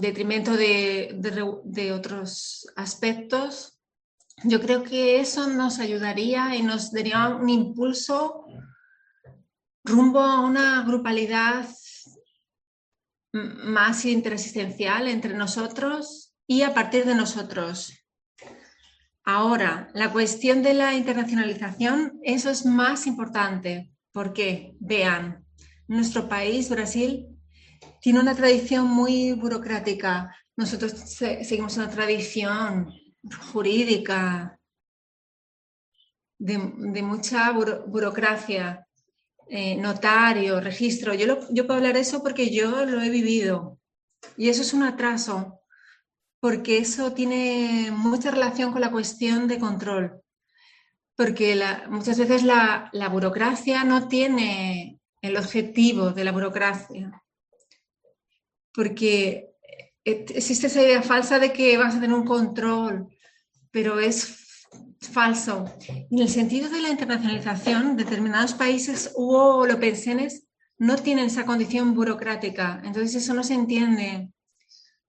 detrimento de, otros aspectos, yo creo que eso nos ayudaría y nos daría un impulso rumbo a una grupalidad más interasistencial entre nosotros y a partir de nosotros. Ahora, la cuestión de la internacionalización, eso es más importante, porque, vean, nuestro país, Brasil, tiene una tradición muy burocrática. Nosotros seguimos una tradición jurídica de, mucha burocracia, eh, notario, registro. Yo, yo puedo hablar de eso porque yo lo he vivido y eso es un atraso porque eso tiene mucha relación con la cuestión de control. Porque muchas veces la, burocracia no tiene el objetivo de la burocracia. Porque existe esa idea falsa de que vas a tener un control, pero es falso. En el sentido de la internacionalización, determinados países o lo pensiones no tienen esa condición burocrática. Entonces eso no se entiende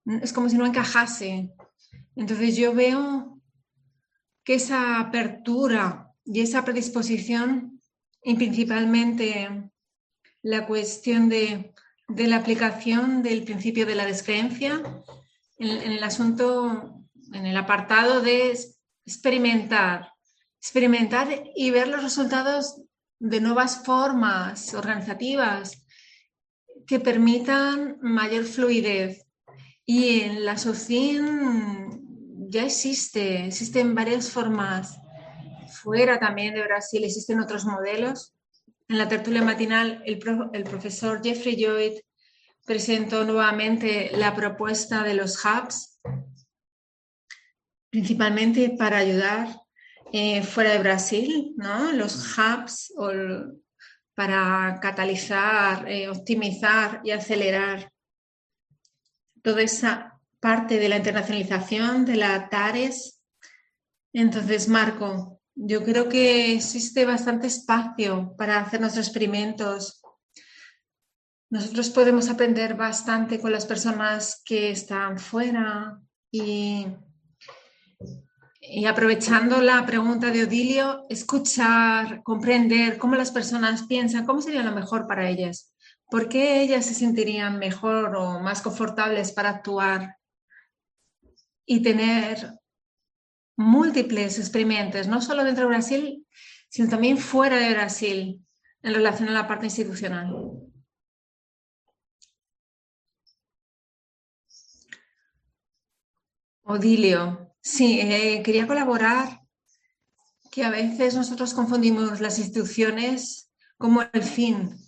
es como si no encajase. Entonces yo veo que esa apertura y esa predisposición y principalmente la cuestión de, la aplicación del principio de la descreencia en, en el asunto, en el apartado de experimentar, experimentar y ver los resultados de nuevas formas organizativas que permitan mayor fluidez y en la SOCIN ya existe, existen varias formas. Fuera también de Brasil existen otros modelos. En la tertulia matinal, el, el profesor Jeffrey Lloyd presentó nuevamente la propuesta de los hubs, principalmente para ayudar eh, fuera de Brasil, ¿no? los hubs para catalizar, eh, optimizar y acelerar toda esa parte de la internacionalización de la TARES. Entonces, Marco, yo creo que existe bastante espacio para hacer nuestros experimentos. Nosotros podemos aprender bastante con las personas que están fuera y, y aprovechando la pregunta de Odilio, escuchar, comprender cómo las personas piensan, cómo sería lo mejor para ellas. ¿Por qué ellas se sentirían mejor o más confortables para actuar y tener múltiples experimentos, no solo dentro de Brasil, sino también fuera de Brasil, en relación a la parte institucional? Odilio, sí, eh, quería colaborar que a veces nosotros confundimos las instituciones como el fin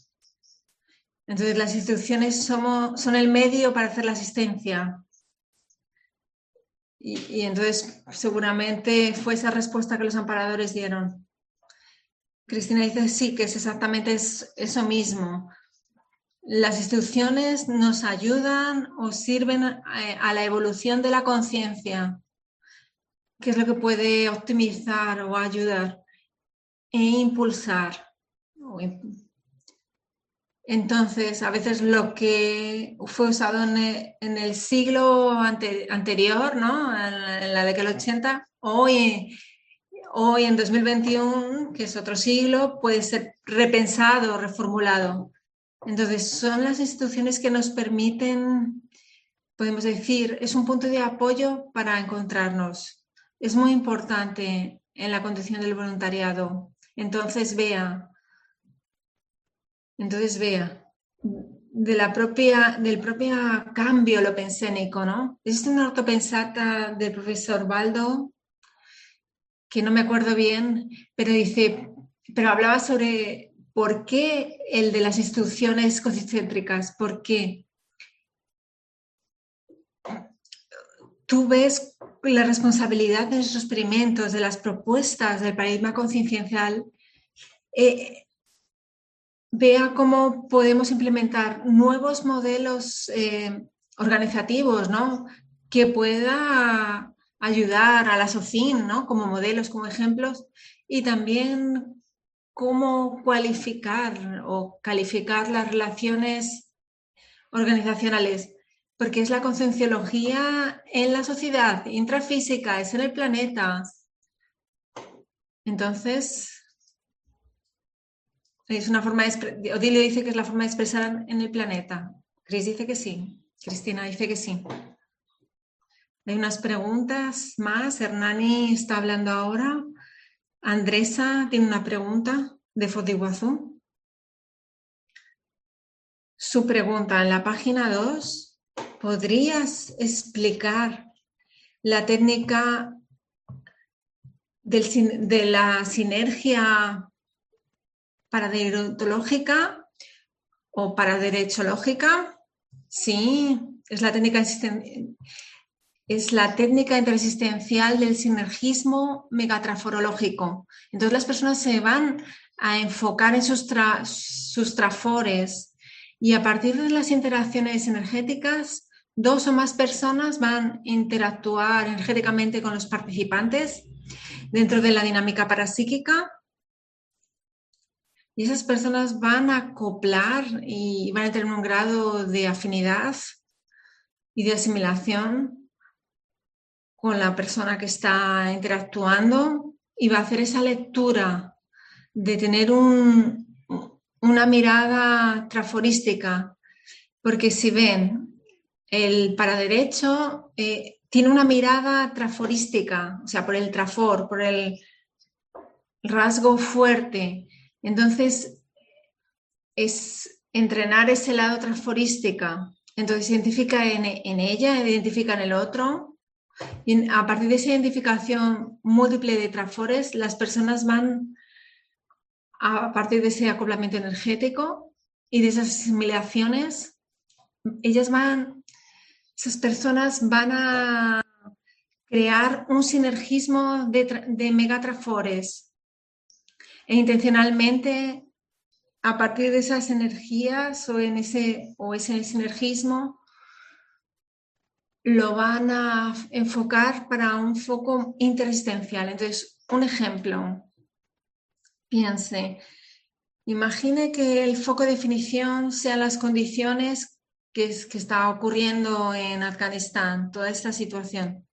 entonces, las instituciones son el medio para hacer la asistencia. Y, entonces, seguramente fue esa respuesta que los amparadores dieron. Cristina dice, sí, que es exactamente eso mismo. Las instituciones nos ayudan o sirven a, a la evolución de la conciencia, que es lo que puede optimizar o ayudar e impulsar entonces, a veces lo que fue usado en el, siglo anterior, ¿no? en, la década del 80, hoy, hoy en 2021, que es otro siglo, puede ser repensado, reformulado. Entonces, son las instituciones que nos permiten, podemos decir, es un punto de apoyo para encontrarnos. Es muy importante en la condición del voluntariado. Entonces, vea, entonces, vea, de propia, del propio cambio lo pensénico, ¿no? Existe una autopensata del profesor Baldo, que no me acuerdo bien, pero dice, pero hablaba sobre por qué el de las instituciones concéntricas, por qué. Tú ves la responsabilidad de esos experimentos, de las propuestas del paradigma conciencial, eh, vea cómo podemos implementar nuevos modelos eh, organizativos, ¿no? Que pueda ayudar a la SOCIN, ¿no? Como modelos, como ejemplos, y también cómo cualificar o calificar las relaciones organizacionales, porque es la concienciología en la sociedad, intrafísica, es en el planeta. Entonces, es una forma de Odilio dice que es la forma de expresar en el planeta. Cris dice que sí. Cristina dice que sí. Hay unas preguntas más. Hernani está hablando ahora. Andresa tiene una pregunta de Fodiguazú. Su pregunta en la página 2. ¿Podrías explicar la técnica de la sinergia paradeontológica o paraderechológica? Sí, es la técnica es la técnica interesistencial del sinergismo megatraforológico. Entonces las personas se van a enfocar en sus trafores y a partir de las interacciones energéticas, dos o más personas van a interactuar energéticamente con los participantes dentro de la dinámica parapsíquica. Y esas personas van a acoplar y van a tener un grado de afinidad y de asimilación con la persona que está interactuando y va a hacer esa lectura de tener una mirada traforística, porque si ven, el para derecho eh, tiene una mirada traforística, o sea, por el trafor, por el rasgo fuerte entonces, es entrenar ese lado transforística. Entonces, identifica en, ella, identifica en el otro. Y a partir de esa identificación múltiple de trafores, las personas van, a partir de ese acoplamiento energético y de esas asimilaciones, ellas van, esas personas van a crear un sinergismo de, de megatrafores e intencionalmente a partir de esas energías o en ese o ese sinergismo lo van a enfocar para un foco interexistencial. Entonces, un ejemplo, piense, imagine que el foco de definición sean las condiciones que, que está ocurriendo en Afganistán, toda esta situación.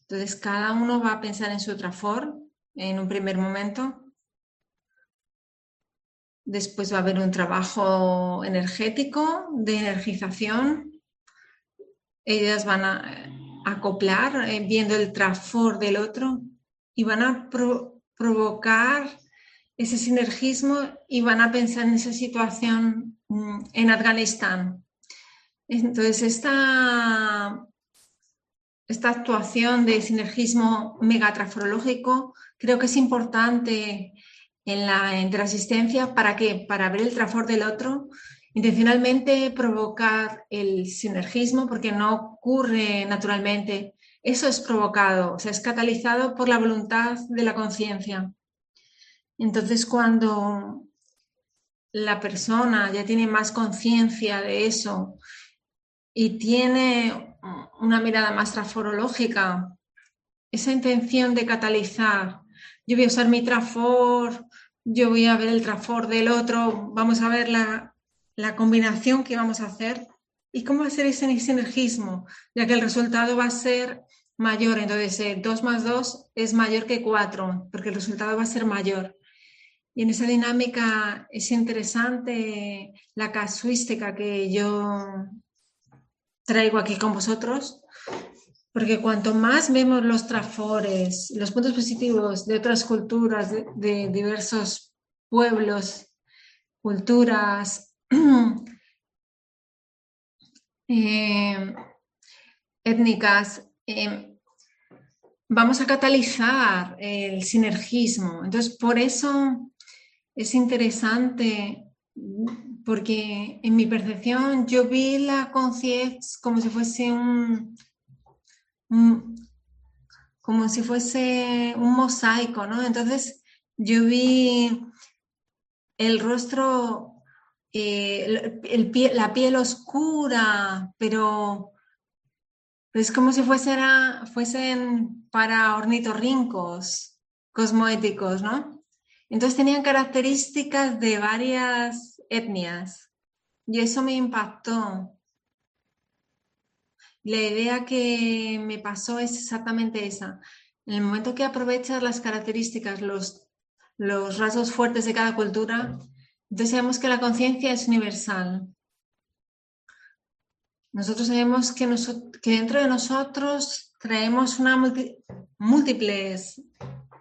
Entonces, cada uno va a pensar en su trafor en un primer momento Después va a haber un trabajo energético de energización. Ellas van a acoplar eh, viendo el trafor del otro y van a provocar ese sinergismo y van a pensar en esa situación mm, en Afganistán. Entonces, esta, esta actuación de sinergismo megatraforológico creo que es importante en la interasistencia, ¿para qué? Para ver el trafor del otro, intencionalmente provocar el sinergismo, porque no ocurre naturalmente. Eso es provocado, o sea, es catalizado por la voluntad de la conciencia. Entonces, cuando la persona ya tiene más conciencia de eso y tiene una mirada más traforológica, esa intención de catalizar, yo voy a usar mi trafor yo voy a ver el trafor del otro, vamos a ver la, combinación que vamos a hacer y cómo ser ese sinergismo, ya que el resultado va a ser mayor. Entonces, 2 más 2 es mayor que 4, porque el resultado va a ser mayor. Y en esa dinámica es interesante la casuística que yo traigo aquí con vosotros, porque cuanto más vemos los trafores, los puntos positivos de otras culturas, de, diversos pueblos, culturas, eh, étnicas, eh, vamos a catalizar el sinergismo. Entonces, por eso es interesante, porque en mi percepción yo vi la conciencia como si fuese un, como si fuese un mosaico, ¿no? Entonces yo vi el rostro, eh, la piel oscura, pero es como si fuesen para ornitorrincos cosmoéticos, ¿no? Entonces tenían características de varias etnias y eso me impactó La idea que me pasó es exactamente esa. En el momento que aprovechas las características, los, rasgos fuertes de cada cultura, entonces sabemos que la conciencia es universal. Nosotros sabemos que, que, dentro de nosotros traemos una múltiples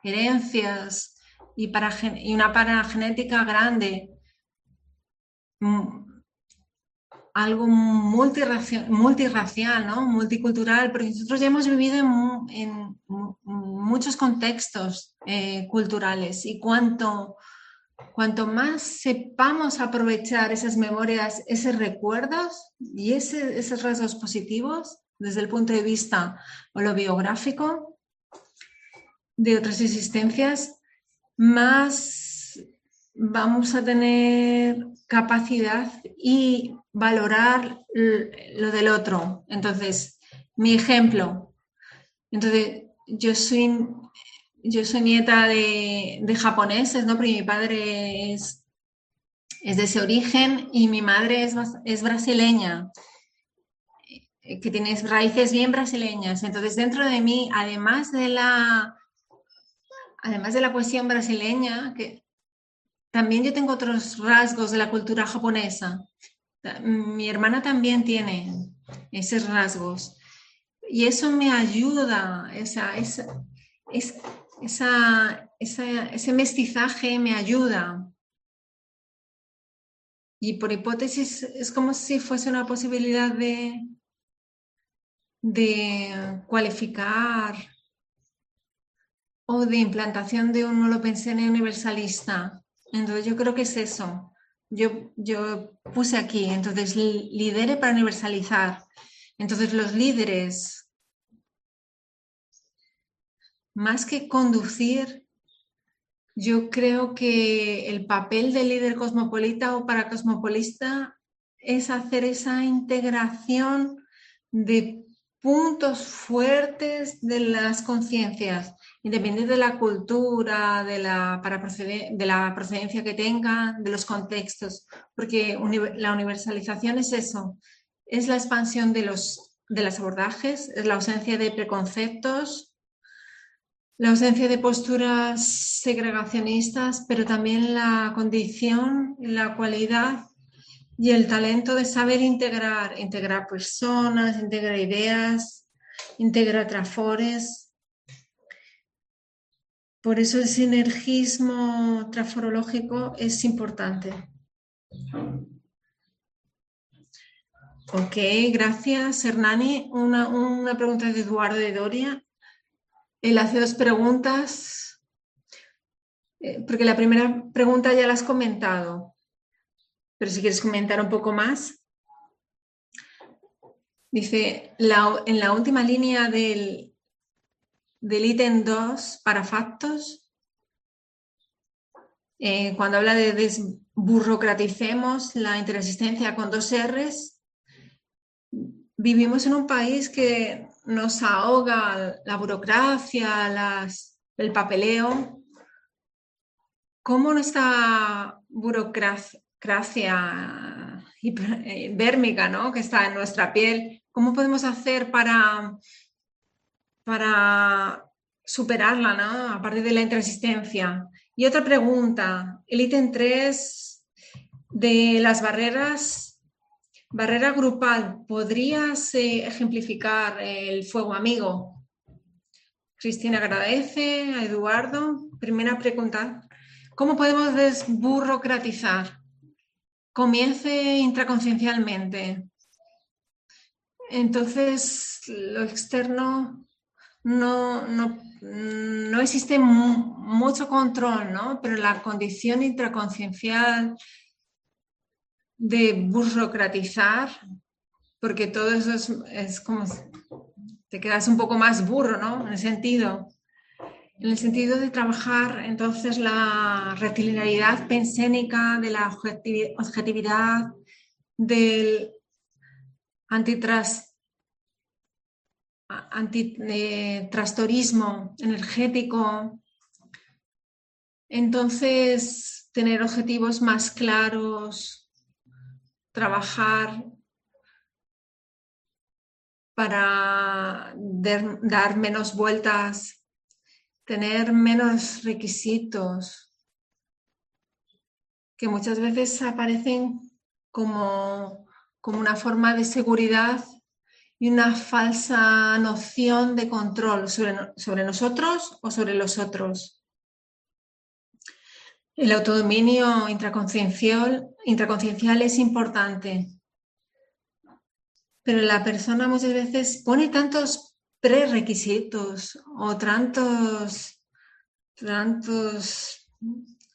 herencias y, para, y una paragenética grande algo multirracial, ¿no? multicultural, porque nosotros ya hemos vivido en, muchos contextos eh, culturales y cuanto, cuanto más sepamos aprovechar esas memorias, esos recuerdos y esos rasgos positivos desde el punto de vista o lo biográfico de otras existencias, más vamos a tener capacidad y valorar lo del otro. Entonces, mi ejemplo. Entonces, yo soy, yo soy nieta de, japoneses, ¿no? Porque mi padre es, es de ese origen y mi madre es, es brasileña, eh, que tiene raíces bien brasileñas. Entonces, dentro de mí, además de la, además de la poesía brasileña, que también yo tengo otros rasgos de la cultura japonesa. Mi hermana también tiene esos rasgos. Y eso me ayuda, esa, esa, ese mestizaje me ayuda. Y por hipótesis es como si fuese una posibilidad de, de cualificar o de implantación de un lo pensé universalista. Entonces yo creo que es eso. Yo, yo puse aquí, entonces lidere para universalizar. Entonces los líderes, más que conducir, yo creo que el papel del líder cosmopolita o para cosmopolista es hacer esa integración de puntos fuertes de las conciencias independiente de la cultura, de la, para de la procedencia que tengan, de los contextos, porque la universalización es eso, es la expansión de los, de los abordajes, es la ausencia de preconceptos, la ausencia de posturas segregacionistas, pero también la condición, la cualidad y el talento de saber integrar, integrar personas, integrar ideas, integrar trafores, por eso el sinergismo transforológico es importante. Ok, gracias Hernani. Una, una pregunta de Eduardo de Doria. Él hace dos preguntas, eh, porque la primera pregunta ya la has comentado, pero si quieres comentar un poco más. Dice, en la última línea del, del ítem 2 para factos, eh, cuando habla de desburocraticemos la interasistencia con dos R's, vivimos en un país que nos ahoga la burocracia, las, el papeleo. ¿Cómo nuestra burocracia hiperdérmica ¿no? que está en nuestra piel, cómo podemos hacer para para superarla, ¿no? A partir de la intransistencia. Y otra pregunta, el ítem 3 de las barreras, barrera grupal, ¿podrías eh, ejemplificar el fuego amigo? Cristina agradece a Eduardo. Primera pregunta, ¿cómo podemos desburocratizar? Comience intraconciencialmente. Entonces, lo externo no, no, existe mucho control, ¿no? Pero la condición intraconciencial de burocratizar, porque todo eso es, como te quedas un poco más burro, ¿no? En el sentido, en el sentido de trabajar entonces la rectilinearidad pensénica, de la objetividad, del antitrust antitrastorismo energético. Entonces, tener objetivos más claros, trabajar para dar menos vueltas, tener menos requisitos, que muchas veces aparecen como, como una forma de seguridad y una falsa noción de control sobre, sobre nosotros o sobre los otros. El autodominio intraconciencial, es importante, pero la persona muchas veces pone tantos prerequisitos o tantos, tantos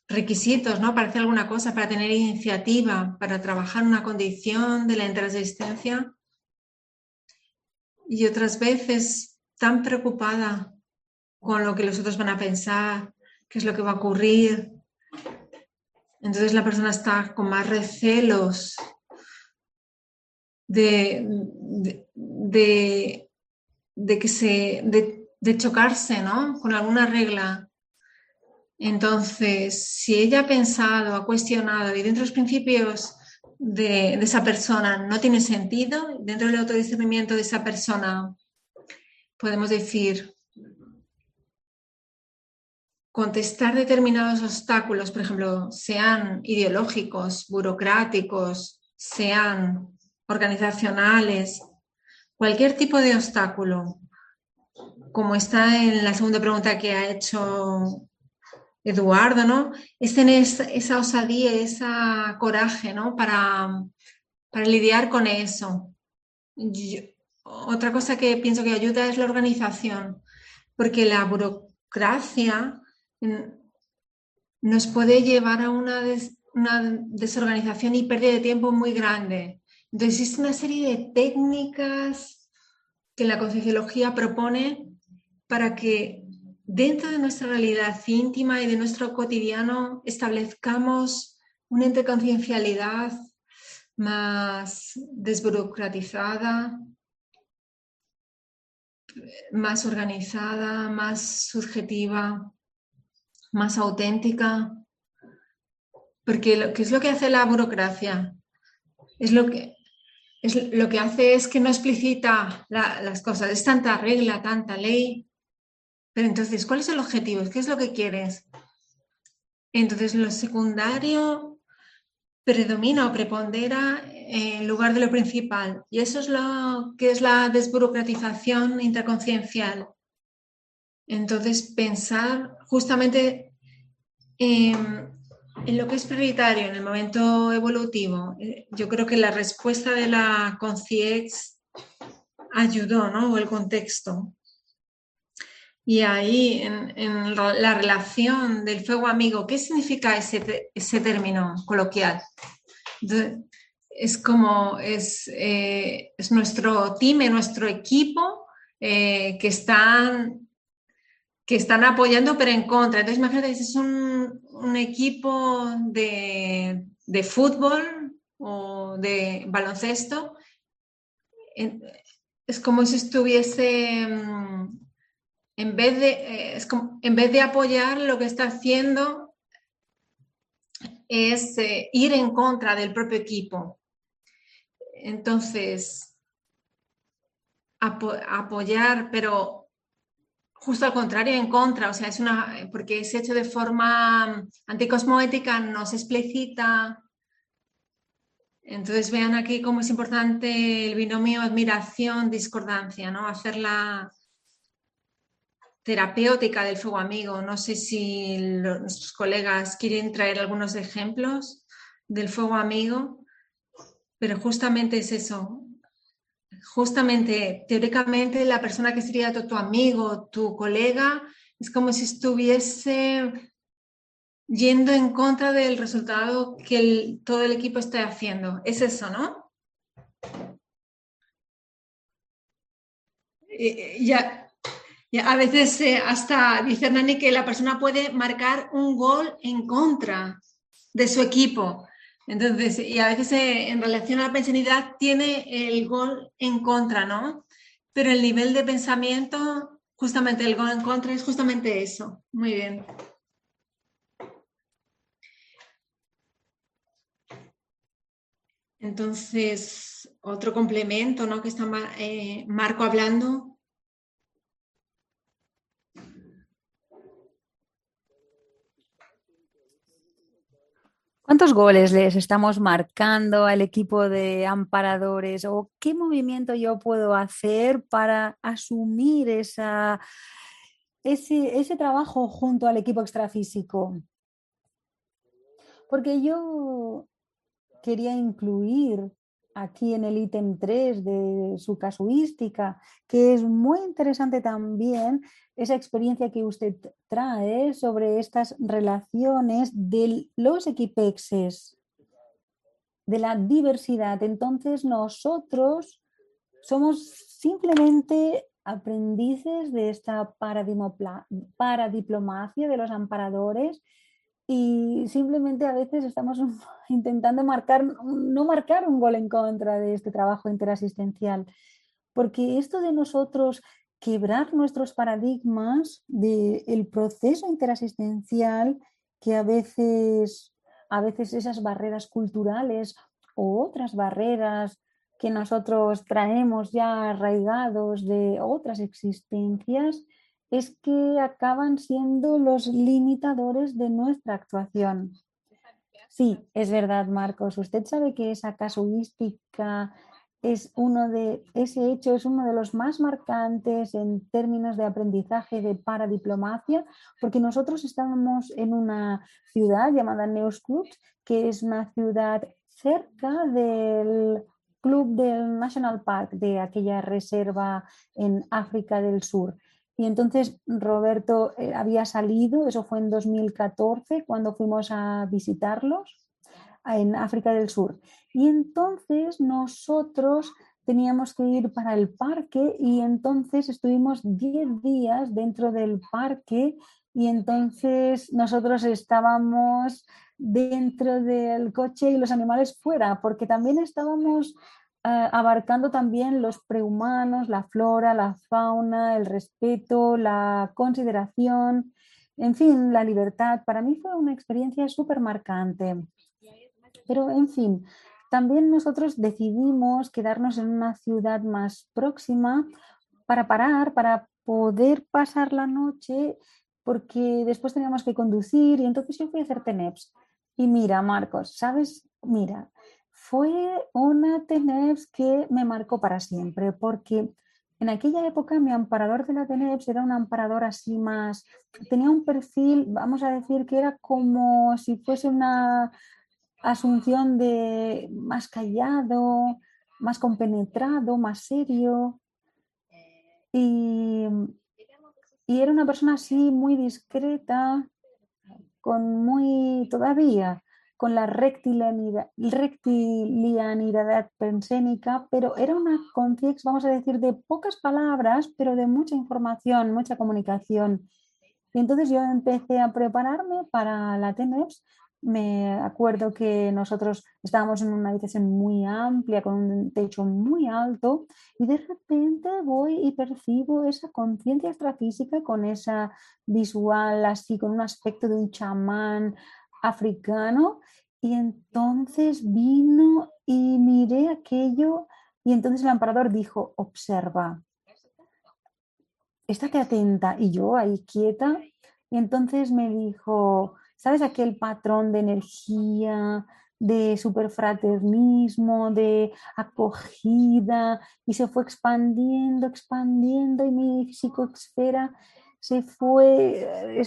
requisitos ¿no? para hacer alguna cosa, para tener iniciativa, para trabajar una condición de la intransistencia. Y otras veces tan preocupada con lo que los otros van a pensar, qué es lo que va a ocurrir, entonces la persona está con más recelos de, de, que se, de, chocarse ¿no? con alguna regla. Entonces, si ella ha pensado, ha cuestionado y dentro de los principios de, esa persona no tiene sentido, dentro del autodiscernimiento de esa persona podemos decir, contestar determinados obstáculos, por ejemplo, sean ideológicos, burocráticos, sean organizacionales, cualquier tipo de obstáculo, como está en la segunda pregunta que ha hecho Eduardo, ¿no? Es tener esa osadía, ese coraje, ¿no? Para, para lidiar con eso. otra cosa que pienso que ayuda es la organización, porque la burocracia nos puede llevar a una, desorganización y pérdida de tiempo muy grande. Entonces existe una serie de técnicas que la concienciología propone para que dentro de nuestra realidad íntima y de nuestro cotidiano establezcamos una interconciencialidad más desburocratizada, más organizada, más subjetiva, más auténtica. Porque lo que es lo que hace la burocracia, es lo que, es lo que hace es que no explicita las cosas, es tanta regla, tanta ley. Pero entonces, ¿cuál es el objetivo? ¿Qué es lo que quieres? Entonces, lo secundario predomina o prepondera en lugar de lo principal. Y eso es lo que es la desburocratización interconciencial. Entonces, pensar justamente en, lo que es prioritario en el momento evolutivo. Eh, yo creo que la respuesta de la CONCIEX ayudó, ¿no? O el contexto. Y ahí, en, la relación del fuego amigo, ¿qué significa ese, término coloquial? es como, es, eh, es nuestro team, nuestro equipo eh, que están que están apoyando pero en contra. Entonces, imagínate, es un, un equipo de, de, fútbol o de baloncesto. Es como si estuviese, mm, en vez de, eh, en vez de apoyar, lo que está haciendo es eh, ir en contra del propio equipo. Entonces, apoyar, pero justo al contrario, en contra, o sea, es una, porque es hecho de forma anticosmoética, no se explicita. Entonces vean aquí cómo es importante el binomio admiración-discordancia, ¿no? Hacer la terapéutica del fuego amigo. No sé si nuestros colegas quieren traer algunos ejemplos del fuego amigo, pero justamente es eso, justamente, teóricamente, la persona que sería tu, amigo, tu colega, es como si estuviese yendo en contra del resultado que todo el equipo está haciendo. Es eso, ¿no? Ya, a veces eh, hasta dice Nani que la persona puede marcar un gol en contra de su equipo. Entonces, y a veces eh, en relación a la pensionidad tiene el gol en contra, ¿no? Pero el nivel de pensamiento, justamente el gol en contra es justamente eso. Muy bien. Entonces, otro complemento ¿no? que está eh, Marco hablando. ¿Cuántos goles les estamos marcando al equipo de amparadores o qué movimiento yo puedo hacer para asumir ese, ese trabajo junto al equipo extrafísico? Porque yo quería incluir aquí en el ítem 3 de su casuística, que es muy interesante también esa experiencia que usted trae sobre estas relaciones de los equipexes, de la diversidad. Entonces nosotros somos simplemente aprendices de esta paradiplomacia de los amparadores y simplemente a veces estamos intentando marcar, no marcar un gol en contra de este trabajo interasistencial, porque esto de nosotros quebrar nuestros paradigmas del proceso interasistencial, que a veces, a veces esas barreras culturales o otras barreras que nosotros traemos ya arraigados de otras existencias, es que acaban siendo los limitadores de nuestra actuación. Sí, es verdad, Marcos. Usted sabe que esa casuística es uno de, ese hecho es uno de los más marcantes en términos de aprendizaje de paradiplomacia, porque nosotros estábamos en una ciudad llamada Neusklut, que es una ciudad cerca del club del National Park, de aquella reserva en África del Sur. Y entonces Roberto eh, había salido, eso fue en 2014, cuando fuimos a visitarlos en África del Sur. Y entonces nosotros teníamos que ir para el parque y entonces estuvimos 10 días dentro del parque y entonces nosotros estábamos dentro del coche y los animales fuera, porque también estábamos eh, abarcando también los prehumanos, la flora, la fauna, el respeto, la consideración, en fin, la libertad. Para mí fue una experiencia súper marcante. Pero, en fin, también nosotros decidimos quedarnos en una ciudad más próxima para parar, para poder pasar la noche, porque después teníamos que conducir y entonces yo fui a hacer TENEPS. Y mira, Marcos, ¿sabes? Mira, fue una TENEPS que me marcó para siempre, porque en aquella época mi amparador de la TENEPS era un amparador así más, tenía un perfil, vamos a decir que era como si fuese una asunción de más callado, más compenetrado, más serio. Y, y era una persona así muy discreta, con muy, todavía, con la rectilianidad, pensénica, pero era una conciencia, vamos a decir, de pocas palabras, pero de mucha información, mucha comunicación. Y entonces yo empecé a prepararme para la TENEPS. Me acuerdo que nosotros estábamos en una habitación muy amplia, con un techo muy alto, y de repente voy y percibo esa conciencia extrafísica con esa visual, así, con un aspecto de un chamán africano y entonces vino y miré aquello y entonces el emperador dijo, observa, estate atenta y yo ahí quieta y entonces me dijo, ¿sabes aquel patrón de energía, de superfraternismo, de acogida, y se fue expandiendo, expandiendo, y mi psicoesfera se fue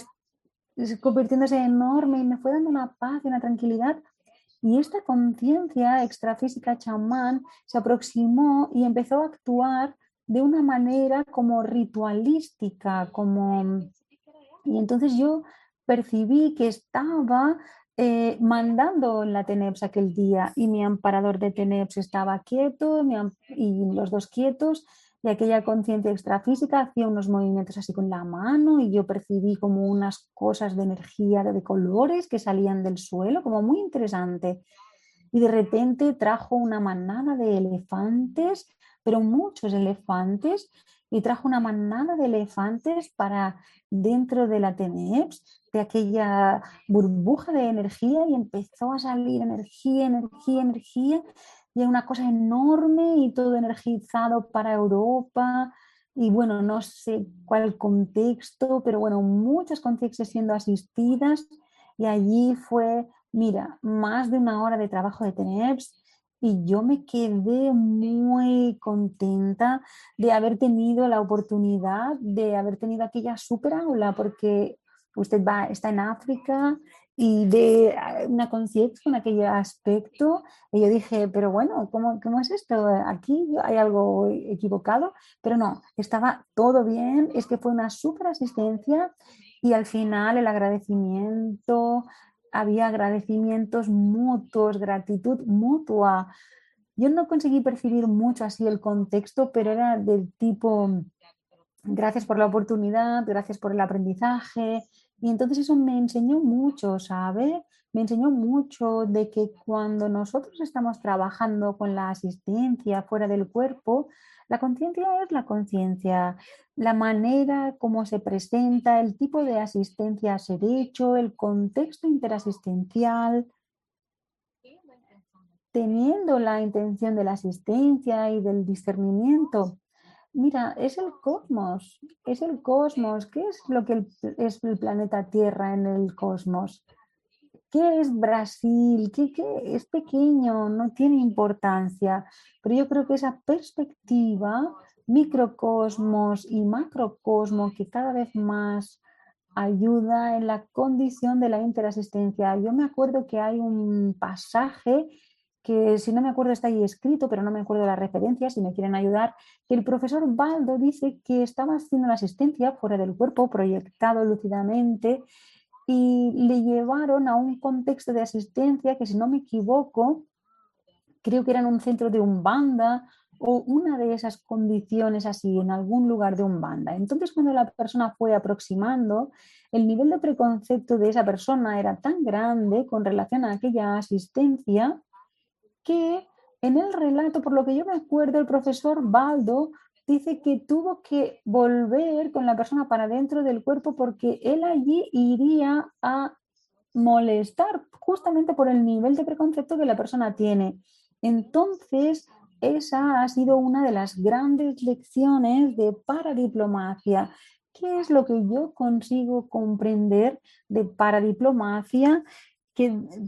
convirtiéndose enorme y me fue dando una paz y una tranquilidad. Y esta conciencia extrafísica chamán se aproximó y empezó a actuar de una manera como ritualística, como... Y entonces yo percibí que estaba eh, mandando la TENEPS aquel día y mi amparador de TENEPS estaba quieto y los dos quietos y aquella conciencia extrafísica hacía unos movimientos así con la mano y yo percibí como unas cosas de energía de colores que salían del suelo, como muy interesante. Y de repente trajo una manada de elefantes, pero muchos elefantes, y trajo una manada de elefantes para dentro de la TENEPS, de aquella burbuja de energía, y empezó a salir energía, energía, energía, y una cosa enorme y todo energizado para Europa. Y bueno, no sé cuál contexto, pero bueno, muchas contextos siendo asistidas y allí fue, mira, más de una hora de trabajo de TENEPS y yo me quedé muy contenta de haber tenido la oportunidad de haber tenido aquella super aula porque usted va, está en África y de ah, una conciencia con aquel aspecto. Y yo dije, pero bueno, ¿cómo, ¿cómo, es esto? Aquí hay algo equivocado, pero no, estaba todo bien, es que fue una super asistencia y al final el agradecimiento, había agradecimientos mutuos, gratitud mutua. Yo no conseguí percibir mucho así el contexto, pero era del tipo, gracias por la oportunidad, gracias por el aprendizaje, y entonces eso me enseñó mucho, ¿sabe? Me enseñó mucho de que cuando nosotros estamos trabajando con la asistencia fuera del cuerpo, la conciencia es la conciencia, la manera como se presenta, el tipo de asistencia a ser hecho, el contexto interasistencial, teniendo la intención de la asistencia y del discernimiento Mira, es el cosmos, es el cosmos. ¿Qué es lo que es el planeta Tierra en el cosmos? ¿Qué es Brasil? ¿Qué, Es pequeño, no tiene importancia, pero yo creo que esa perspectiva, microcosmos y macrocosmos, que cada vez más ayuda en la condición de la interasistencia. Yo me acuerdo que hay un pasaje que si no me acuerdo está ahí escrito, pero no me acuerdo la referencia, si me quieren ayudar, que el profesor Baldo dice que estaba haciendo la asistencia fuera del cuerpo, proyectado lúcidamente, y le llevaron a un contexto de asistencia que, si no me equivoco, creo que era en un centro de un banda o una de esas condiciones así, en algún lugar de un banda. Entonces, cuando la persona fue aproximando, el nivel de preconcepto de esa persona era tan grande con relación a aquella asistencia que en el relato, por lo que yo me acuerdo, el profesor Baldo dice que tuvo que volver con la persona para dentro del cuerpo porque él allí iría a molestar justamente por el nivel de preconcepto que la persona tiene. Entonces, esa ha sido una de las grandes lecciones de paradiplomacia. ¿Qué es lo que yo consigo comprender de paradiplomacia?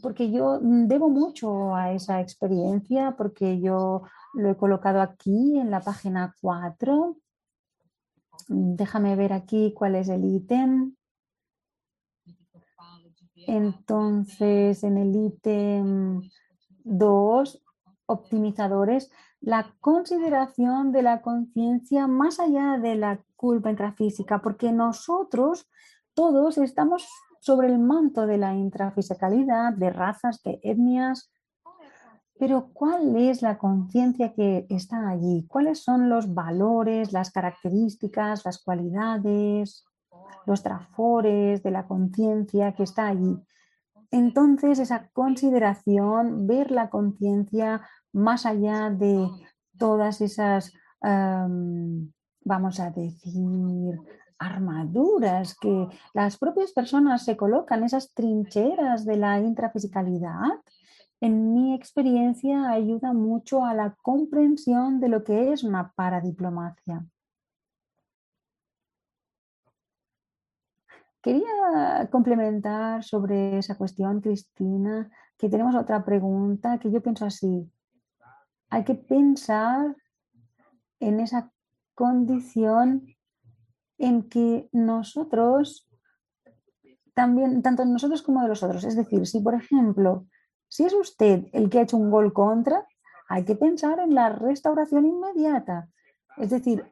Porque yo debo mucho a esa experiencia, porque yo lo he colocado aquí en la página 4. Déjame ver aquí cuál es el ítem. Entonces, en el ítem 2, optimizadores, la consideración de la conciencia más allá de la culpa intrafísica, porque nosotros todos estamos sobre el manto de la intrafisicalidad, de razas, de etnias. Pero ¿cuál es la conciencia que está allí? ¿Cuáles son los valores, las características, las cualidades, los trafores de la conciencia que está allí? Entonces, esa consideración, ver la conciencia más allá de todas esas, vamos a decir, armaduras que las propias personas se colocan, esas trincheras de la intrafisicalidad, en mi experiencia ayuda mucho a la comprensión de lo que es una paradiplomacia. Quería complementar sobre esa cuestión, Cristina, que tenemos otra pregunta que yo pienso así. Hay que pensar en esa condición en que nosotros también, tanto nosotros como de los otros, es decir, si por ejemplo, si es usted el que ha hecho un gol contra, hay que pensar en la restauración inmediata, es decir,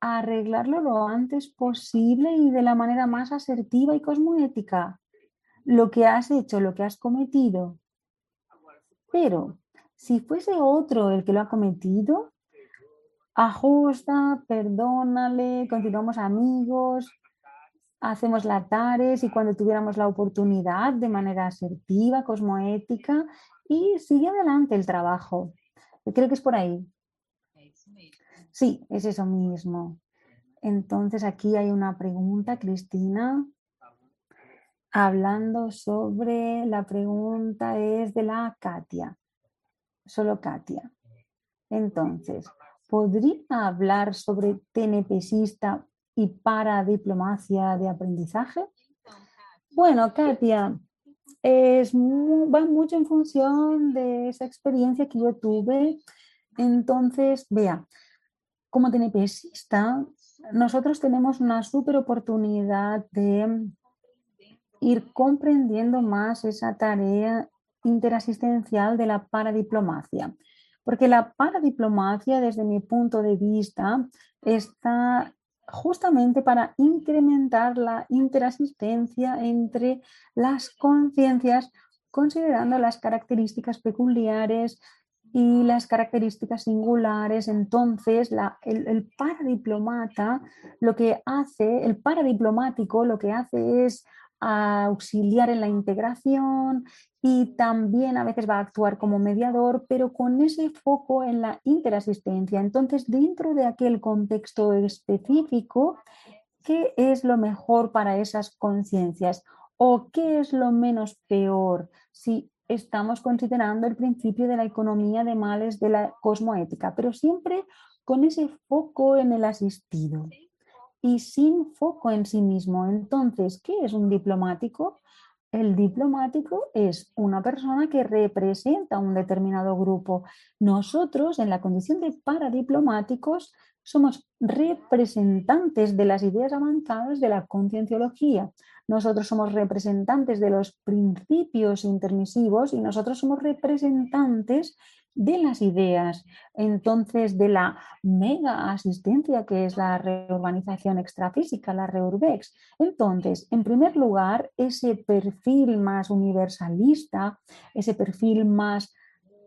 arreglarlo lo antes posible y de la manera más asertiva y cosmoética. Lo que has hecho, lo que has cometido. Pero si fuese otro el que lo ha cometido, ajusta, perdónale, continuamos amigos, hacemos latares y cuando tuviéramos la oportunidad de manera asertiva, cosmoética y sigue adelante el trabajo. Creo que es por ahí. Sí, es eso mismo. Entonces aquí hay una pregunta, Cristina, hablando sobre, la pregunta es de la Katia. solo Katia. Entonces, ¿podría hablar sobre TNPSista y para diplomacia de aprendizaje? Bueno, Katia, va mucho en función de esa experiencia que yo tuve. Entonces, vea, como TNPSista, nosotros tenemos una súper oportunidad de ir comprendiendo más esa tarea interasistencial de la paradiplomacia. Porque la paradiplomacia, desde mi punto de vista, está justamente para incrementar la interasistencia entre las conciencias, considerando las características peculiares y las características singulares. Entonces, el, el paradiplomata lo que hace, el paradiplomático lo que hace es auxiliar en la integración y también a veces va a actuar como mediador, pero con ese foco en la interasistencia. Entonces, dentro de aquel contexto específico, ¿qué es lo mejor para esas conciencias? ¿O qué es lo menos peor si estamos considerando el principio de la economía de males de la cosmoética, pero siempre con ese foco en el asistido? Y sin foco en sí mismo. Entonces, ¿qué es un diplomático? El diplomático es una persona que representa un determinado grupo. Nosotros, en la condición de paradiplomáticos, somos representantes de las ideas avanzadas de la concienciología. Nosotros somos representantes de los principios intermisivos y nosotros somos representantes de las ideas, entonces de la mega asistencia que es la reurbanización extrafísica, la reurbex. Entonces, en primer lugar, ese perfil más universalista, ese perfil más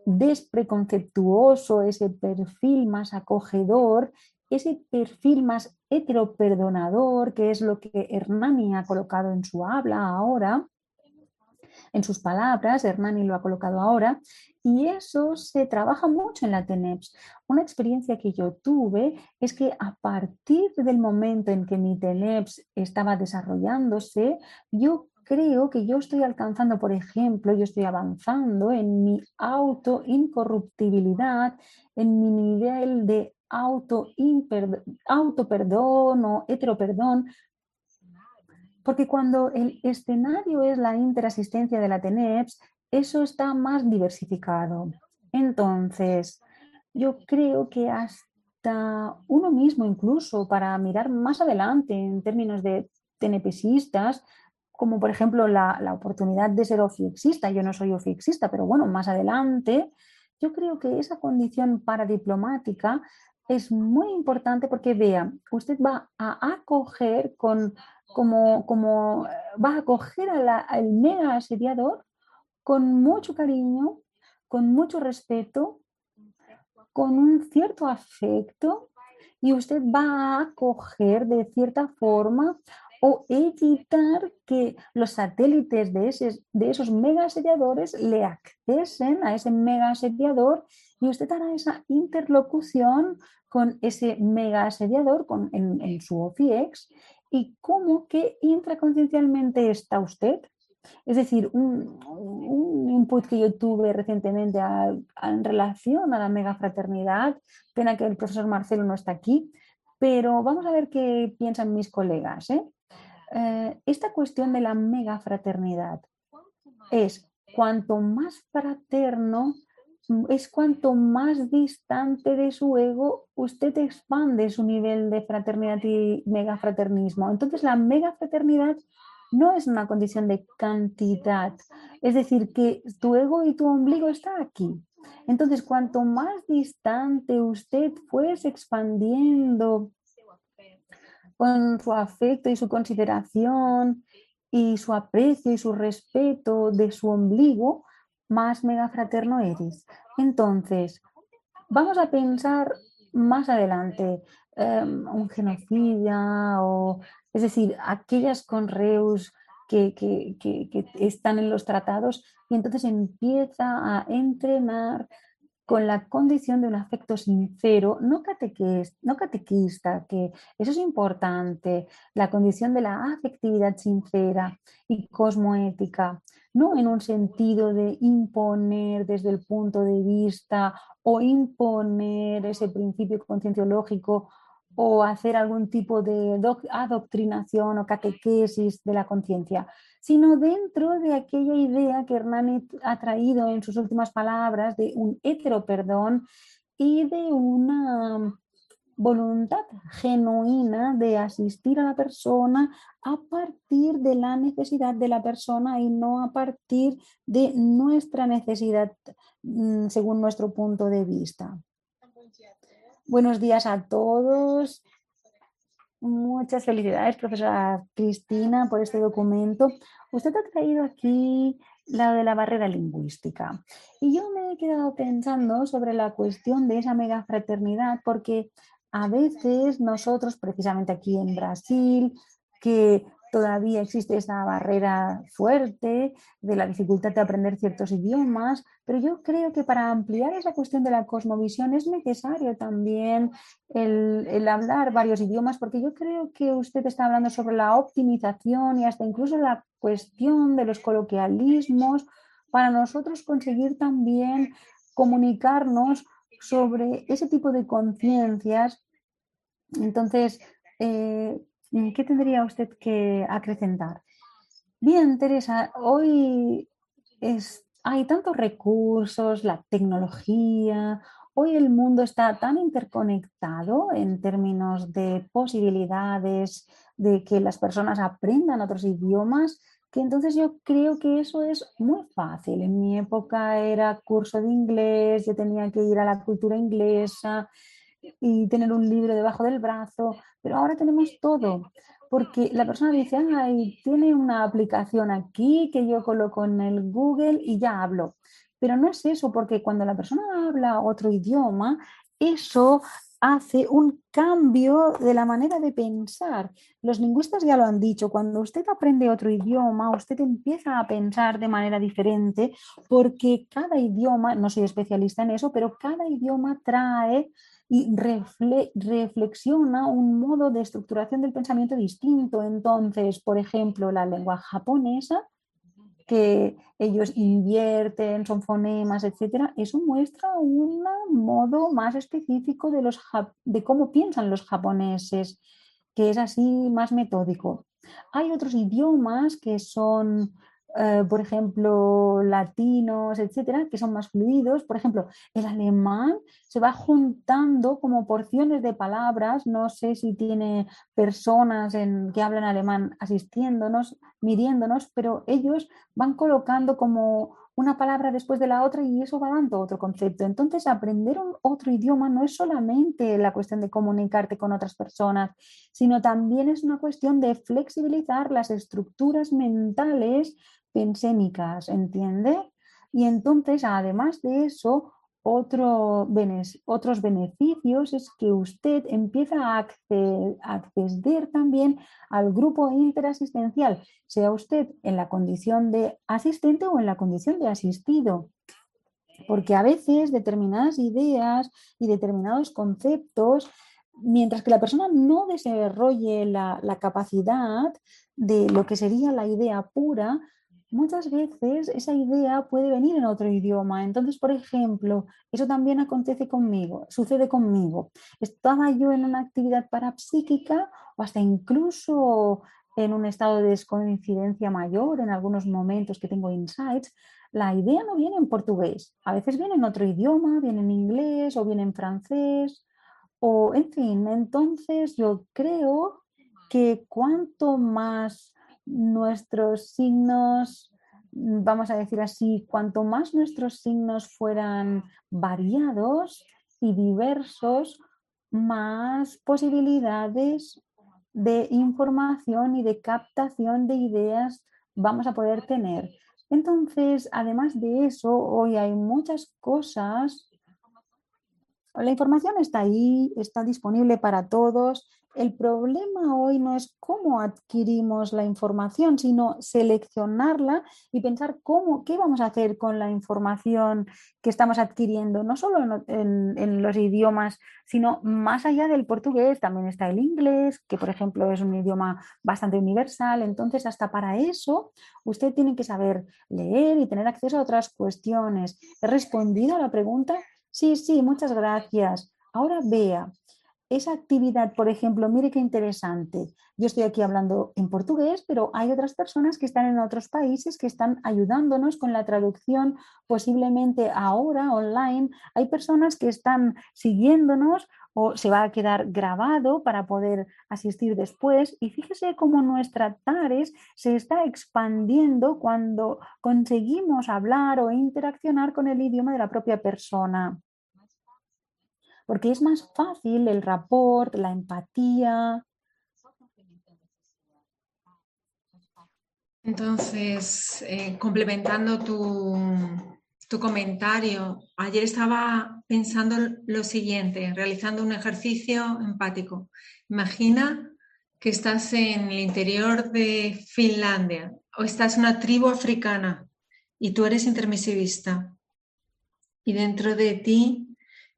despreconceptuoso, ese perfil más acogedor, ese perfil más heteroperdonador, que es lo que Hernani ha colocado en su habla ahora, en sus palabras, Hernani lo ha colocado ahora, y eso se trabaja mucho en la TENEPS. Una experiencia que yo tuve es que a partir del momento en que mi TENEPS estaba desarrollándose, yo creo que yo estoy alcanzando, por ejemplo, yo estoy avanzando en mi auto-incorruptibilidad, en mi nivel de auto-perdón o heteroperdón, porque cuando el escenario es la interasistencia de la TENEPS, eso está más diversificado. Entonces, yo creo que hasta uno mismo, incluso para mirar más adelante en términos de TNPsistas, como por ejemplo la, la oportunidad de ser ofiexista, yo no soy ofiexista, pero bueno, más adelante, yo creo que esa condición paradiplomática es muy importante porque vea, usted va a acoger con como, como va a acoger al mega asediador con mucho cariño, con mucho respeto, con un cierto afecto y usted va a acoger de cierta forma o evitar que los satélites de, de esos mega asediadores le accesen a ese mega asediador y usted hará esa interlocución con ese mega asediador con, en, su OFIEX y cómo que intraconciencialmente está usted es decir, un, input que yo tuve recientemente en relación a la megafraternidad, pena que el profesor Marcelo no está aquí, pero vamos a ver qué piensan mis colegas. ¿eh? Eh, esta cuestión de la megafraternidad es cuanto más fraterno, es cuanto más distante de su ego usted expande su nivel de fraternidad y megafraternismo. Entonces la megafraternidad no es una condición de cantidad. Es decir, que tu ego y tu ombligo está aquí. Entonces, cuanto más distante usted fuese expandiendo con su afecto y su consideración y su aprecio y su respeto de su ombligo, más megafraterno eres. Entonces, vamos a pensar más adelante, em, un genocida o es decir, aquellas con reus que, están en los tratados y entonces empieza a entrenar con la condición de un afecto sincero, no, catequista, que eso es importante, la condición de la afectividad sincera y cosmoética, no en un sentido de imponer desde el punto de vista o imponer ese principio concienciológico o hacer algún tipo de adoctrinación o catequesis de la conciencia, sino dentro de aquella idea que Hernán ha traído en sus últimas palabras de un perdón y de una voluntad genuina de asistir a la persona a partir de la necesidad de la persona y no a partir de nuestra necesidad mm, según nuestro punto de vista. Buenos días a todos. Muchas felicidades, profesora Cristina, por este documento. Usted ha traído aquí la de la barrera lingüística. Y yo me he quedado pensando sobre la cuestión de esa mega fraternidad, porque a veces nosotros, precisamente aquí en Brasil, que todavía existe esa barrera fuerte de la dificultad de aprender ciertos idiomas, pero yo creo que para ampliar esa cuestión de la cosmovisión es necesario también el, hablar varios idiomas, porque yo creo que usted está hablando sobre la optimización y hasta incluso la cuestión de los coloquialismos para nosotros conseguir también comunicarnos sobre ese tipo de conciencias. Entonces, eh, ¿Qué tendría usted que acrecentar? Bien, Teresa, hoy es, hay tantos recursos, la tecnología, hoy el mundo está tan interconectado en términos de posibilidades de que las personas aprendan otros idiomas, que entonces yo creo que eso es muy fácil. En mi época era curso de inglés, yo tenía que ir a la cultura inglesa, y tener un libro debajo del brazo, pero ahora tenemos todo, porque la persona dice, ay, tiene una aplicación aquí que yo coloco en el Google y ya hablo. Pero no es eso, porque cuando la persona habla otro idioma, eso hace un cambio de la manera de pensar. Los lingüistas ya lo han dicho, cuando usted aprende otro idioma, usted empieza a pensar de manera diferente porque cada idioma, no soy especialista en eso, pero cada idioma trae y reflexiona un modo de estructuración del pensamiento distinto. Entonces, por ejemplo, la lengua japonesa, que ellos invierten, son fonemas, etcétera, eso muestra un modo más específico de, los, de cómo piensan los japoneses, que es así más metódico. Hay otros idiomas que son eh, por ejemplo, latinos, etcétera, que son más fluidos. Por ejemplo, el alemán se va juntando como porciones de palabras. No sé si tiene personas que hablan alemán asistiéndonos, midiéndonos, pero ellos van colocando como una palabra después de la otra y eso va dando otro concepto. Entonces, aprender un otro idioma no es solamente la cuestión de comunicarte con otras personas, sino también es una cuestión de flexibilizar las estructuras mentales pensénicas, ¿entiende? Y entonces, además de eso, otro, otros beneficios es que usted empieza a acceder, también al grupo interasistencial, sea usted en la condición de asistente o en la condición de asistido. Porque a veces determinadas ideas y determinados conceptos, mientras que la persona no desarrolle la capacidad de lo que sería la idea pura, muchas veces esa idea puede venir en otro idioma. Entonces, por ejemplo, eso también acontece conmigo, sucede conmigo. Estaba yo en una actividad parapsíquica o hasta incluso en un estado de descoincidencia mayor, en algunos momentos que tengo insights, la idea no viene en portugués. A veces viene en otro idioma, viene en inglés o viene en francés o en fin. Entonces, yo creo que cuanto más nuestros signos, vamos a decir así, cuanto más nuestros signos fueran variados y diversos, más posibilidades de información y de captación de ideas vamos a poder tener. Entonces, además de eso, hoy hay muchas cosas La información está ahí, está disponible para todos. El problema hoy no es cómo adquirimos la información, sino seleccionarla y pensar cómo, qué vamos a hacer con la información que estamos adquiriendo, no solo en, en, los idiomas, sino más allá del portugués, también está el inglés, que por ejemplo es un idioma bastante universal. Entonces, hasta para eso, usted tiene que saber leer y tener acceso a otras cuestiones. ¿He respondido a la pregunta? Sí, sí, muchas gracias. Ahora vea, esa actividad, por ejemplo, mire qué interesante. Yo estoy aquí hablando en portugués, pero hay otras personas que están en otros países que están ayudándonos con la traducción, posiblemente ahora online. Hay personas que están siguiéndonos o se va a quedar grabado para poder asistir después. Y fíjese cómo nuestra TARES se está expandiendo cuando conseguimos hablar o interaccionar con el idioma de la propia persona porque es más fácil el rapport, la empatía. Entonces, eh, complementando tu, tu comentario, ayer estaba pensando lo siguiente, realizando un ejercicio empático. Imagina que estás en el interior de Finlandia o estás en una tribu africana y tú eres intermisivista y dentro de ti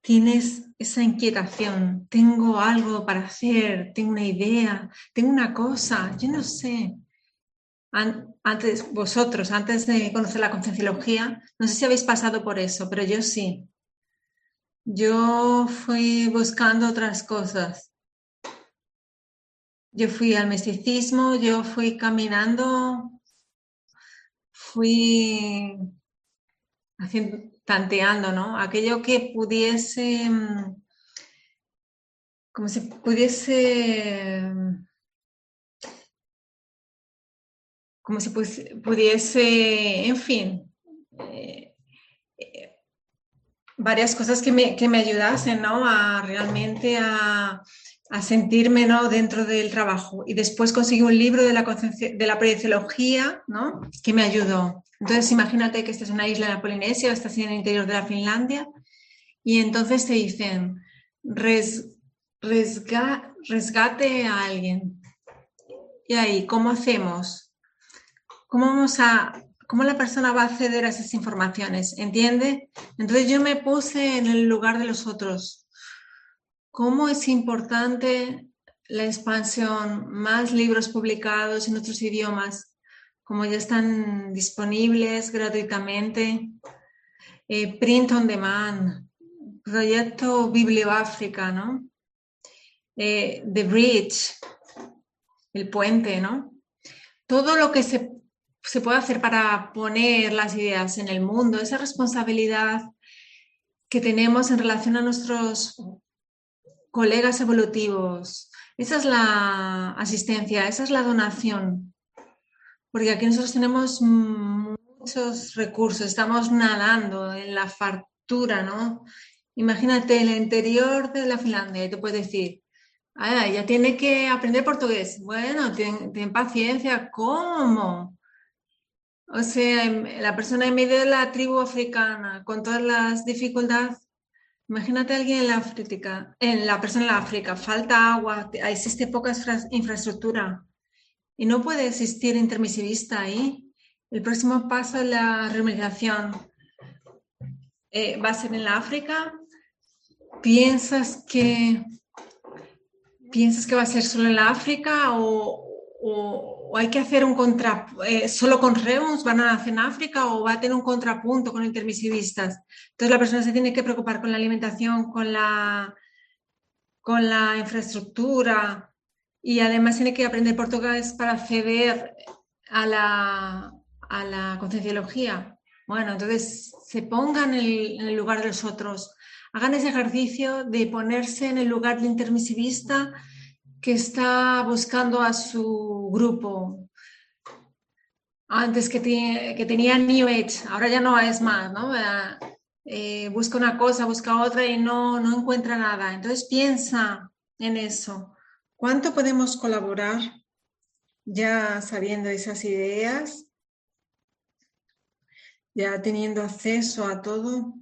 tienes esa inquietación, tengo algo para hacer, tengo una idea, tengo una cosa, yo no sé. Antes, vosotros, antes de conocer la concienciología, no sé si habéis pasado por eso, pero yo sí. Yo fui buscando otras cosas. Yo fui al misticismo, yo fui caminando, fui haciendo, tanteando, ¿no? Aquello que pudiese, mm, como si pudiese, como si pudiese, en fin, eh, eh, varias cosas que me, que me, ayudasen, ¿no? A realmente a, sentirme ¿no? dentro del trabajo. Y después conseguí un libro de la, de la ¿no? que me ayudó. Entonces, imagínate que estás en una isla de la Polinesia o estás en el interior de la Finlandia y entonces te dicen, resgate a alguien. Y ahí, ¿cómo hacemos? ¿Cómo vamos a, cómo la persona va a acceder a esas informaciones? ¿Entiende? Entonces yo me puse en el lugar de los otros. ¿Cómo es importante la expansión? Más libros publicados en otros idiomas, como ya están disponibles gratuitamente. Eh, print on demand, proyecto Biblioáfrica. Eh, The Bridge, el puente, ¿no? Todo lo que se, se puede hacer para poner las ideas en el mundo, esa responsabilidad que tenemos en relación a nuestros colegas evolutivos. Esa es la asistencia, esa es la donación porque aquí nosotros tenemos muchos recursos, estamos nadando en la fartura, ¿no? Imagínate el interior de la Finlandia y te puedes decir, ah, ya tiene que aprender portugués. Bueno, ten, paciencia, ¿cómo? O sea, la persona en medio de la tribu africana, con todas las dificultades, imagínate a alguien en la África, en la persona en la África, falta agua, existe poca infraestructura y no puede existir intermisivista ahí. El próximo paso es la remuneración. Eh, va a ser en la África. ¿Piensas que, ¿Piensas que va a ser solo en la África o, o, hay que hacer un contra, eh, solo con REUNS van a hacer en África o va a tener un contrapunto con intermisivistas? Entonces la persona se tiene que preocupar con la alimentación, con la, con la infraestructura, y además tiene que aprender portugués para acceder a la, a la concienciología. Bueno, entonces se pongan en el, lugar de los otros, hagan ese ejercicio de ponerse en el lugar del intermisivista que está buscando a su grupo. Antes que, que tenía New Age, ahora ya no es más, ¿no? Eh, busca una cosa, busca otra y no, no encuentra nada. Entonces piensa en eso. ¿Cuánto podemos colaborar ya sabiendo esas ideas? Ya teniendo acceso a todo.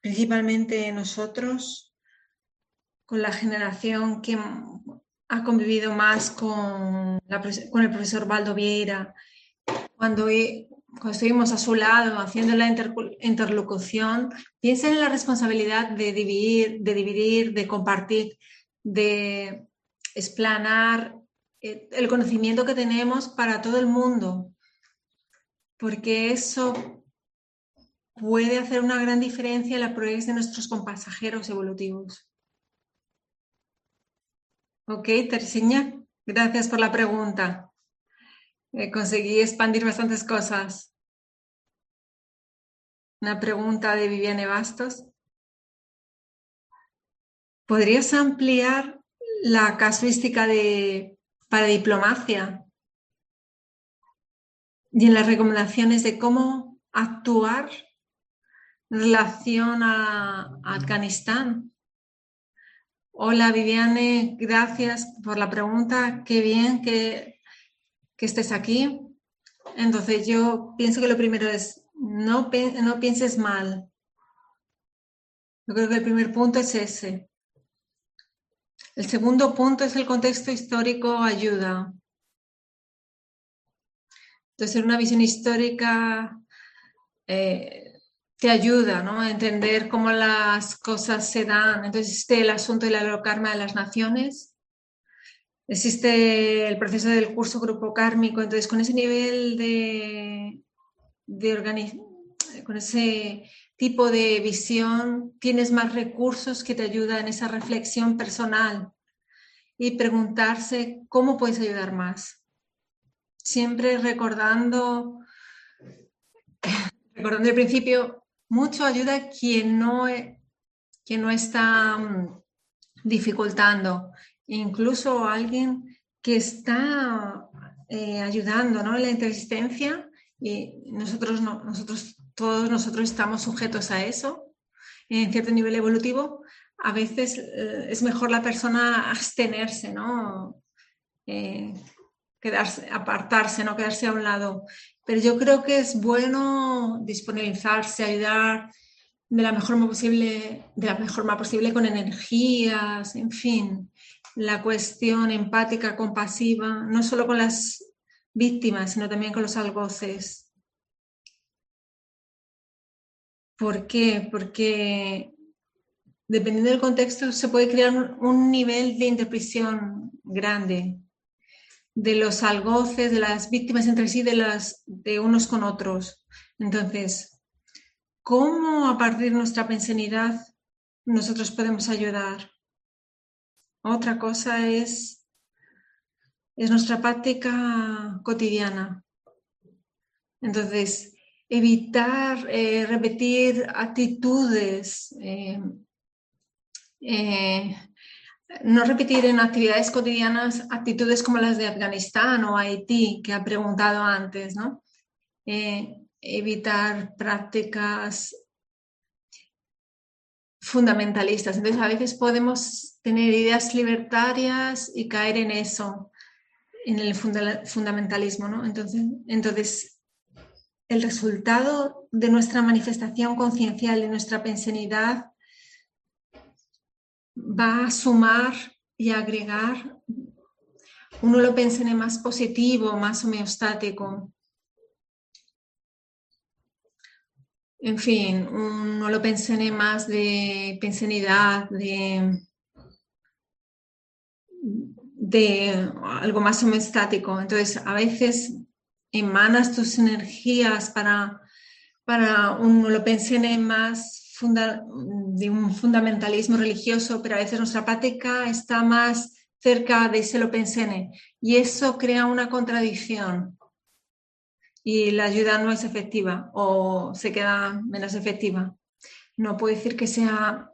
principalmente nosotros, con la generación que ha convivido más con, el profesor Baldo Vieira, cuando, cuando estuvimos a su lado haciendo la interlocución, piensen en la responsabilidad de dividir, de dividir, de compartir, de explanar eh, el conocimiento que tenemos para todo el mundo, porque eso puede hacer una gran diferencia en la progresión de nuestros compasajeros evolutivos. Ok, Teresiña, gracias por la pregunta. Eh, conseguí expandir bastantes cosas. Una pregunta de Viviane Bastos. ¿Podrías ampliar la casuística de para diplomacia y en las recomendaciones de cómo actuar en relación a, Afganistán. Hola Viviane, gracias por la pregunta. Qué bien que, que estés aquí. Entonces yo pienso que lo primero es, no, no pienses mal. Yo creo que el primer punto es ese. El segundo punto es el contexto histórico ayuda. Entonces, una visión histórica eh, te ayuda a entender cómo las cosas se dan. Entonces existe el asunto de la karma de las naciones, existe el proceso del curso grupo kármico, entonces con ese nivel de, de con ese tipo de visión, tienes más recursos que te ayudan en esa reflexión personal y preguntarse cómo puedes ayudar más. Siempre recordando, recordando el principio, mucho ayuda quien no, e, quien no está mm, dificultando, incluso alguien que está eh, ayudando ¿no? en la inteligencia y nosotros, nosotros, todos nosotros estamos sujetos a eso en cierto nivel evolutivo, a veces eh, es mejor la persona abstenerse, ¿no? Eh, quedarse, apartarse, no quedarse a un lado. Pero yo creo que es bueno disponibilizarse, ayudar de la mejor forma posible, de la mejor forma posible con energías, en fin, la cuestión empática, compasiva, no solo con las víctimas, sino también con los algoces. ¿Por qué? Porque dependiendo del contexto se puede crear un nivel de interpretación grande de los algoces, de las víctimas entre sí, de, las, de unos con otros. Entonces, ¿cómo a partir de nuestra pensanidad nosotros podemos ayudar? Otra cosa es, es nuestra práctica cotidiana. Entonces, evitar eh, repetir actitudes eh, eh, no repetir en actividades cotidianas actitudes como las de Afganistán o Haití, que ha preguntado antes, ¿no? Evitar prácticas fundamentalistas. Entonces, a veces podemos tener ideas libertarias y caer en eso, en el fundamentalismo, ¿no? Entonces, entonces el resultado de nuestra manifestación conciencial, de nuestra pensenidad, va a sumar y agregar, uno lo en más positivo, más homeostático. En fin, uno lo en más de pensenidad, de, de algo más homeostático. Entonces, a veces emanas tus energías para, para uno lo en más de un fundamentalismo religioso, pero a veces nuestra práctica está más cerca de ese lo pensene y eso crea una contradicción y la ayuda no es efectiva o se queda menos efectiva. No puedo decir que sea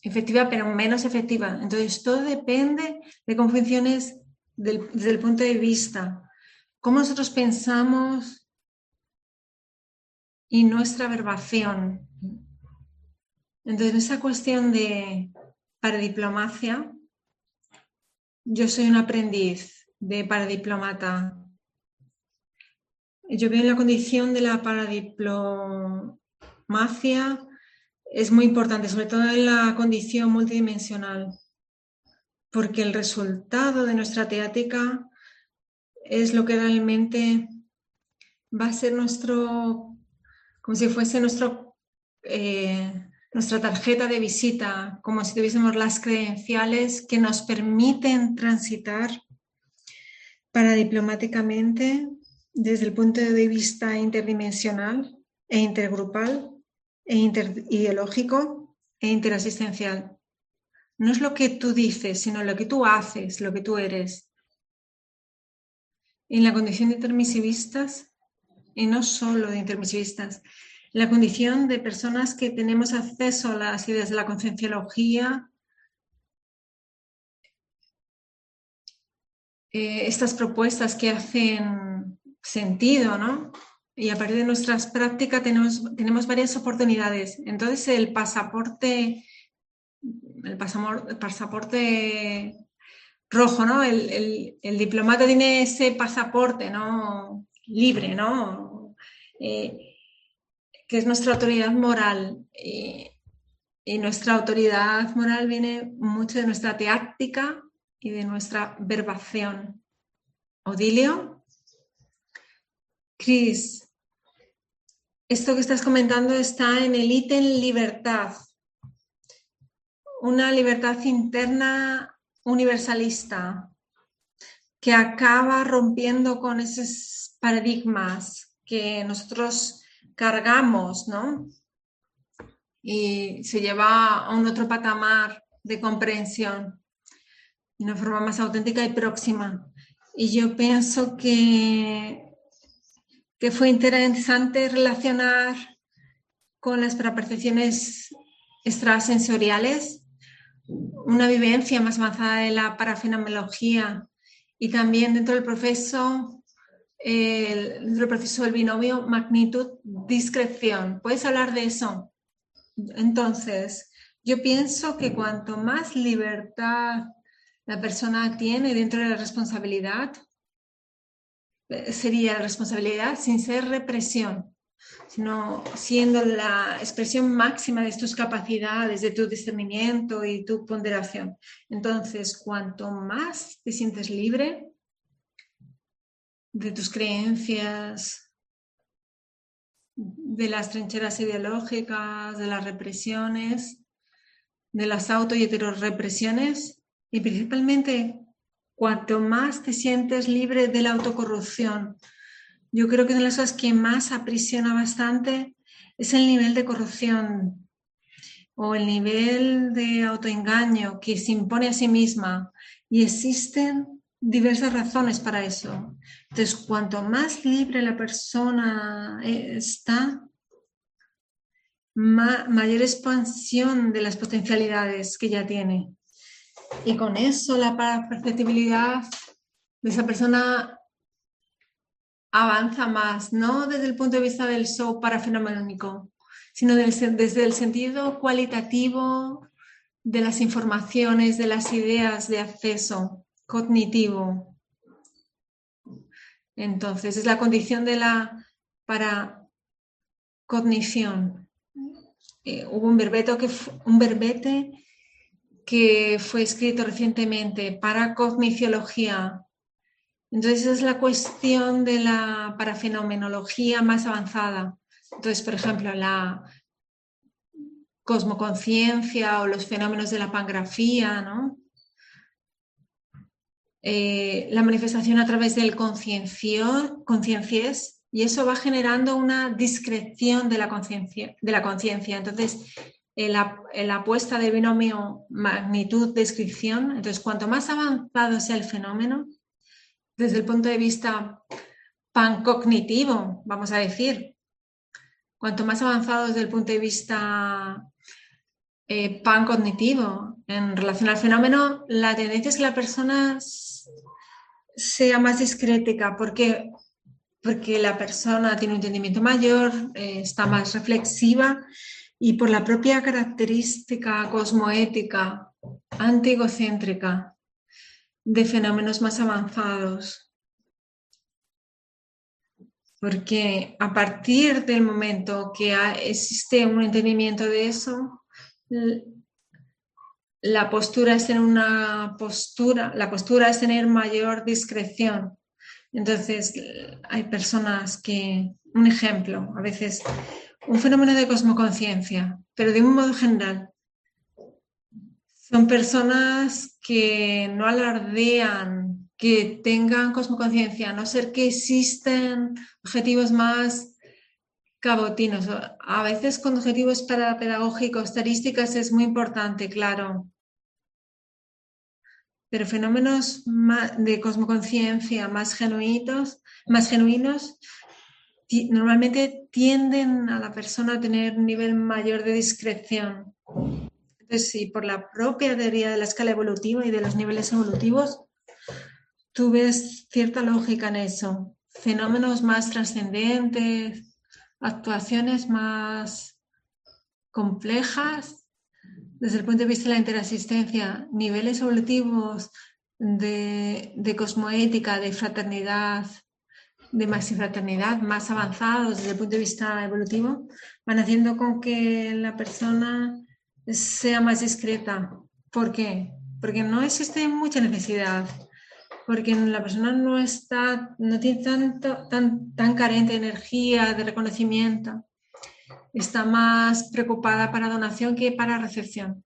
efectiva, pero menos efectiva. Entonces, todo depende de cómo funciones desde el punto de vista, cómo nosotros pensamos y nuestra verbación. Entonces, esa cuestión de paradiplomacia, yo soy un aprendiz de paradiplomata. Yo veo la condición de la paradiplomacia es muy importante, sobre todo en la condición multidimensional, porque el resultado de nuestra teática es lo que realmente va a ser nuestro, como si fuese nuestro, eh, nuestra tarjeta de visita, como si tuviésemos las credenciales que nos permiten transitar paradiplomáticamente desde el punto de vista interdimensional e intergrupal e interideológico e interasistencial. No es lo que tú dices, sino lo que tú haces, lo que tú eres. En la condición de intermisivistas, y no solo de intermisivistas, la condición de personas que tenemos acceso a las ideas de la concienciología, eh, estas propuestas que hacen sentido, ¿no? Y a partir de nuestras prácticas tenemos, tenemos varias oportunidades. Entonces el pasaporte, el pasaporte, rojo, ¿no? El, el, diplomata tiene ese pasaporte, ¿no? Libre, ¿no? Eh, que es nuestra autoridad moral. y nuestra autoridad moral viene mucho de nuestra teáctica y de nuestra verbación. Odilio. Cris, esto que estás comentando está en el ítem libertad. Una libertad interna universalista que acaba rompiendo con esos paradigmas que nosotros cargamos, ¿no? Y se lleva a un otro patamar de comprensión, de una forma más auténtica y próxima. Y yo pienso que que fue interesante relacionar con las percepciones extrasensoriales, una vivencia más avanzada de la parafenomenología y también dentro del proceso, el, dentro del proceso del binomio magnitud-discreción. ¿Puedes hablar de eso? Entonces, yo pienso que cuanto más libertad la persona tiene dentro de la responsabilidad, sería responsabilidad sin ser represión, sino siendo la expresión máxima de tus capacidades, de tu discernimiento y tu ponderación. Entonces, cuanto más te sientes libre de tus creencias, de las trincheras ideológicas, de las represiones, de las auto y heterorepresiones, y principalmente cuanto más te sientes libre de la autocorrupción. Yo creo que una de las cosas que más aprisiona bastante es el nivel de corrupción o el nivel de autoengaño que se impone a sí misma. Y existen diversas razones para eso. Entonces, cuanto más libre la persona está, mayor expansión de las potencialidades que ya tiene. Y con eso la perceptibilidad de esa persona avanza más, no desde el punto de vista del show parafenomenónico, sino desde el sentido cualitativo de las informaciones, de las ideas de acceso cognitivo. Entonces, es la condición de la para cognición. Eh, hubo un, verbeto que, un verbete que fue escrito recientemente para cogniciología. Entonces es la cuestión de la parafenomenología más avanzada. Entonces, por ejemplo, la cosmoconciencia o los fenómenos de la pangrafía, ¿no? Eh, la manifestación a través del concienciés y eso va generando una discreción de la conciencia. Entonces, la, apuesta del binomio magnitud-descripción. Entonces, cuanto más avanzado sea el fenómeno, desde el punto de vista pancognitivo, vamos a decir, cuanto más avanzado desde el punto de vista eh, pancognitivo en relación al fenómeno, la tendencia es que la persona sea más discrética, porque porque la persona tiene un entendimiento mayor, eh, está más reflexiva y por la propia característica cosmoética antiegocéntrica de fenómenos más avanzados. Porque a partir del momento que existe un entendimiento de eso, la postura es tener una postura, la postura es tener mayor discreción. Entonces, hay personas que, un ejemplo, a veces un fenómeno de cosmoconciencia, pero de un modo general, son personas que no alardean, que tengan cosmoconciencia, a no ser que existen objetivos más cabotinos. A veces con objetivos para pedagógicos, estadísticas es muy importante, claro. Pero fenómenos de cosmoconciencia más más genuinos normalmente tienden a la persona a tener un nivel mayor de discreción. Si por la propia teoría de la escala evolutiva y de los niveles evolutivos, tú ves cierta lógica en eso. Fenómenos más trascendentes, actuaciones más complejas desde el punto de vista de la interasistencia, niveles evolutivos de, de cosmoética, de fraternidad, de maxifraternidad más avanzados desde el punto de vista evolutivo, van haciendo con que la persona sea más discreta. ¿Por qué? Porque no existe mucha necesidad, porque la persona no está, no tiene tanto, tan, tan carente de energía, de reconocimiento, está más preocupada para donación que para recepción.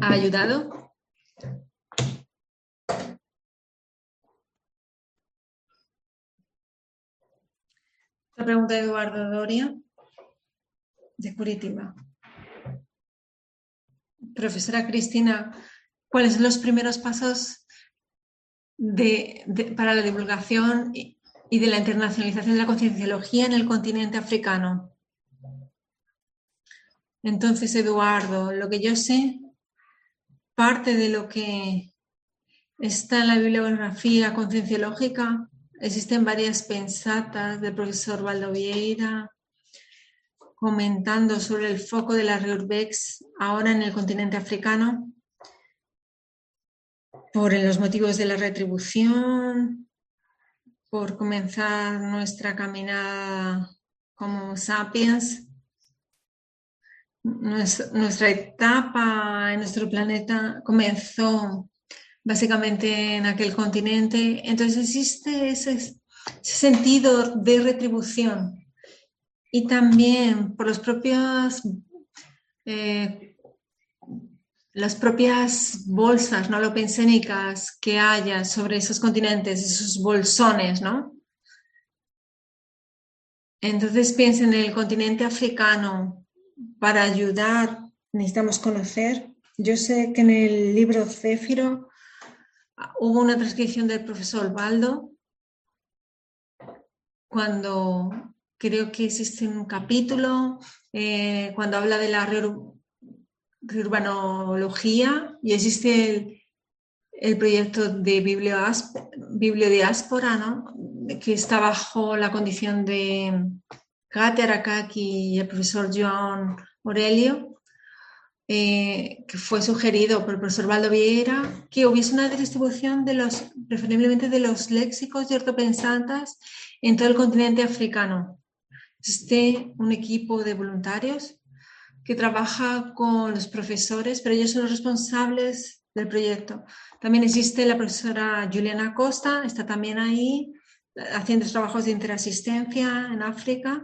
¿Ha ayudado? La pregunta de Eduardo Doria, de Curitiba. Profesora Cristina, ¿cuáles son los primeros pasos para la divulgación y, de la internacionalización de la concienciología en el continente africano? Entonces, Eduardo, lo que yo sé, parte de lo que está en la bibliografía concienciológica Existen varias pensatas del profesor Valdo Vieira comentando sobre el foco de la Reurbex ahora en el continente africano por los motivos de la retribución, por comenzar nuestra caminada como sapiens. Nuestra etapa en nuestro planeta comenzó básicamente en aquel continente. Entonces existe ese, sentido de retribución y también por los propios, eh, las propias bolsas no lopensénicas que haya sobre esos continentes, esos bolsones, ¿no? Entonces piensen en el continente africano. Para ayudar necesitamos conocer. Yo sé que en el libro Céfiro hubo una transcripción del profesor Baldo cuando creo que existe un capítulo eh, cuando habla de la reurbanología y existe el, proyecto de bibliodiáspora, ¿no? que está bajo la condición de Katia Arakaki y el profesor Joan Aurelio eh, que fue sugerido por el profesor Valdo Vieira, que hubiese una distribución de los, preferiblemente de los léxicos y ortopensantes en todo el continente africano. Existe un equipo de voluntarios que trabaja con los profesores, pero ellos son los responsables del proyecto. También existe la profesora Juliana Costa, está también ahí haciendo trabajos de interasistencia en África.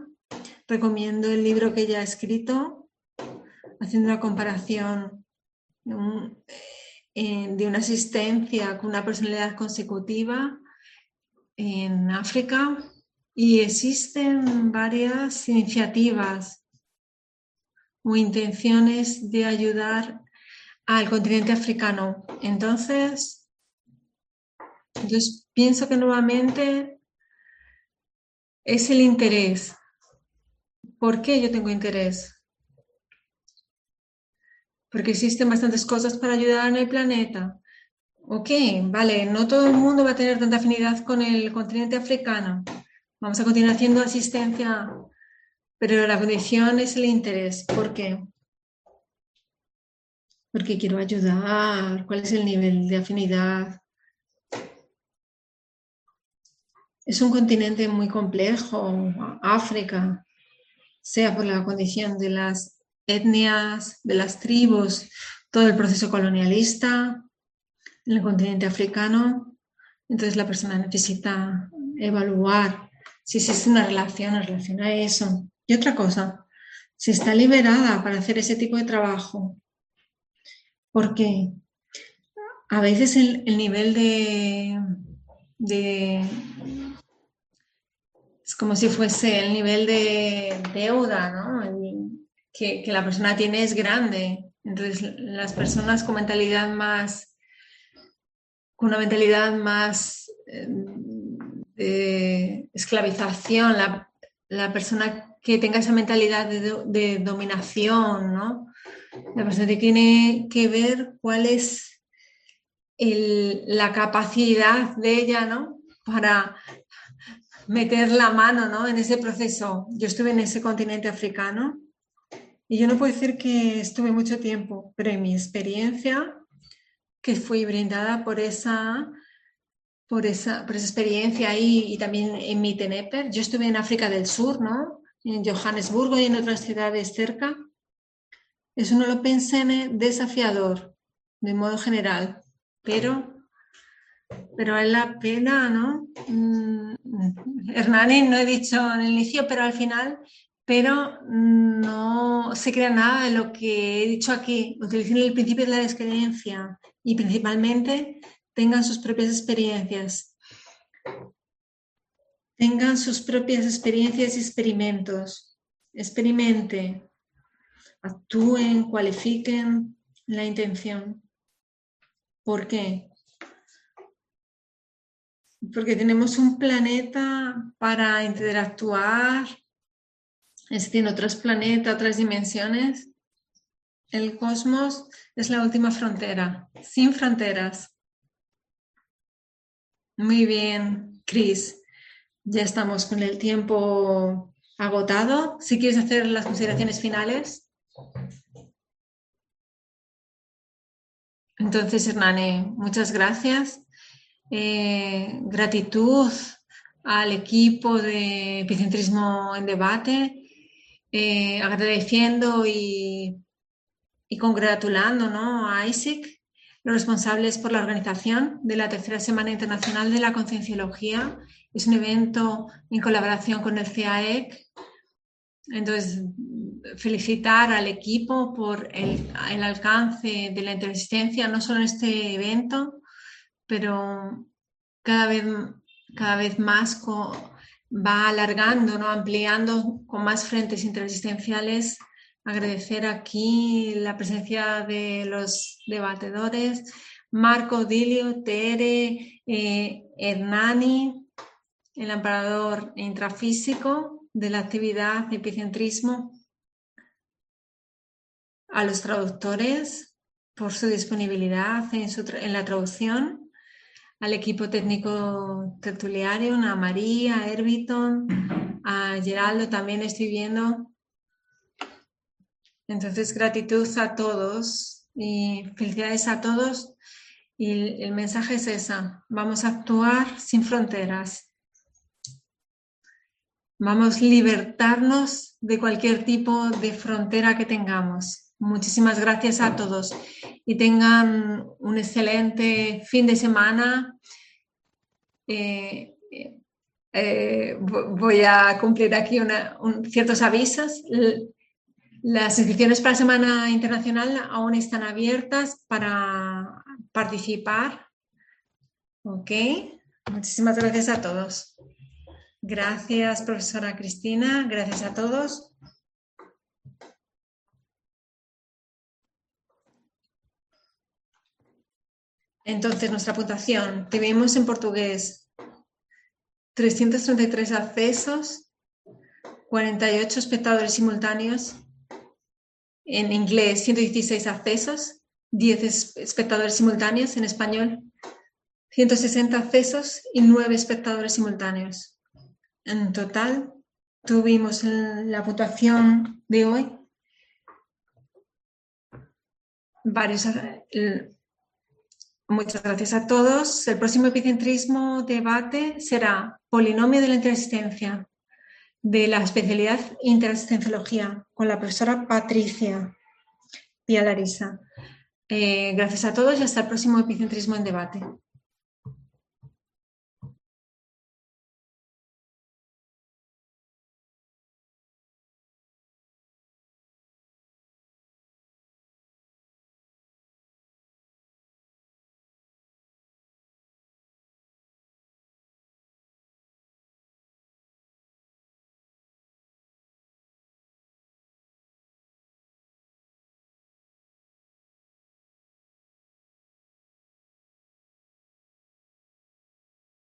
Recomiendo el libro que ella ha escrito, haciendo una comparación eh, de una asistencia con una personalidad consecutiva en África y existen varias iniciativas o intenciones de ayudar al continente africano. Entonces, pienso que nuevamente es el interés. ¿Por qué yo tengo interés? Porque existen bastantes cosas para ayudar en el planeta. Ok, vale, no todo el mundo va a tener tanta afinidad con el continente africano. Vamos a continuar haciendo asistencia, pero la condición es el interés. ¿Por qué? porque quiero ayudar, cuál es el nivel de afinidad. Es un continente muy complejo, África, sea por la condición de las etnias, de las tribus, todo el proceso colonialista en el continente africano. Entonces la persona necesita evaluar si existe una relación en relación a eso. Y otra cosa, si está liberada para hacer ese tipo de trabajo. Porque a veces el, nivel de, Es como si fuese el nivel de deuda, ¿no? Que, la persona tiene es grande. Entonces, las personas con mentalidad más, con una mentalidad más de esclavización, la, persona que tenga esa mentalidad de, dominación, ¿no? La persona que tiene que ver cuál es la capacidad de ella, ¿no? Para meter la mano, ¿no? En ese proceso. Yo estuve en ese continente africano y yo no puedo decir que estuve mucho tiempo, pero en mi experiencia, que fui brindada por esa por esa, por esa experiencia ahí y también en mi Teneper. Yo estuve en África del Sur, ¿no? En Johannesburgo y en otras ciudades cerca. Eso no lo pensé desafiador, de modo general, pero, pero es la pena, ¿no? Mm, Hernani, no he dicho en el inicio, pero al final, pero no se crea nada de lo que he dicho aquí. Utilicen el principio de la descreencia y principalmente tengan sus propias experiencias, tengan sus propias experiencias y experimentos, experimente, actúen, cualifiquen la intención. ¿Por qué? Porque tenemos un planeta para interactuar, en otros planetas, otras dimensiones. El cosmos es la última frontera, sin fronteras. Muy bien, Cris. Ya estamos con el tiempo agotado. Si quieres hacer las consideraciones finales. Entonces, Hernane, muchas gracias. Eh, gratitud al equipo de Epicentrismo en Debate, eh, agradeciendo y, y congratulando ¿no? a Isaac los responsables por la organización de la Tercera Semana Internacional de la Concienciología. Es un evento en colaboración con el CAEC. Entonces, felicitar al equipo por el, alcance de la interinsistencia, no solo en este evento, pero cada vez, cada vez más va alargando, ¿no? ampliando con más frentes interesistenciales agradecer aquí la presencia de los debatedores, Marco Dilio, Tere, eh, Hernani, el amparador intrafísico de la actividad de epicentrismo, a los traductores por su disponibilidad en, en la traducción, al equipo técnico tertuliario, a María, a Erbiton, a Geraldo también estoy viendo entonces, gratitud a todos y felicidades a todos. Y el mensaje es esa, vamos a actuar sin fronteras. Vamos a libertarnos de cualquier tipo de frontera que tengamos. Muchísimas gracias a todos y tengan un excelente fin de semana. Eh, eh, voy a cumplir aquí ciertos avisos. Las inscripciones para Semana Internacional aún están abiertas para participar. Ok, muchísimas gracias a todos. Gracias, profesora Cristina. Gracias a todos. Entonces, nuestra puntuación. Tuvimos en portugués 333 accesos, 48 espectadores simultáneos, en inglés 116 accesos, 10 espectadores simultáneos en español, 160 accesos y 9 espectadores simultáneos. En total, tuvimos la puntuación de hoy varios Muchas gracias a todos. El próximo epicentrismo debate será polinomio de la interassistencia de la especialidad interassistenciología con la profesora Patricia Pia Larisa. Eh, gracias a todos y hasta el próximo epicentrismo en debate.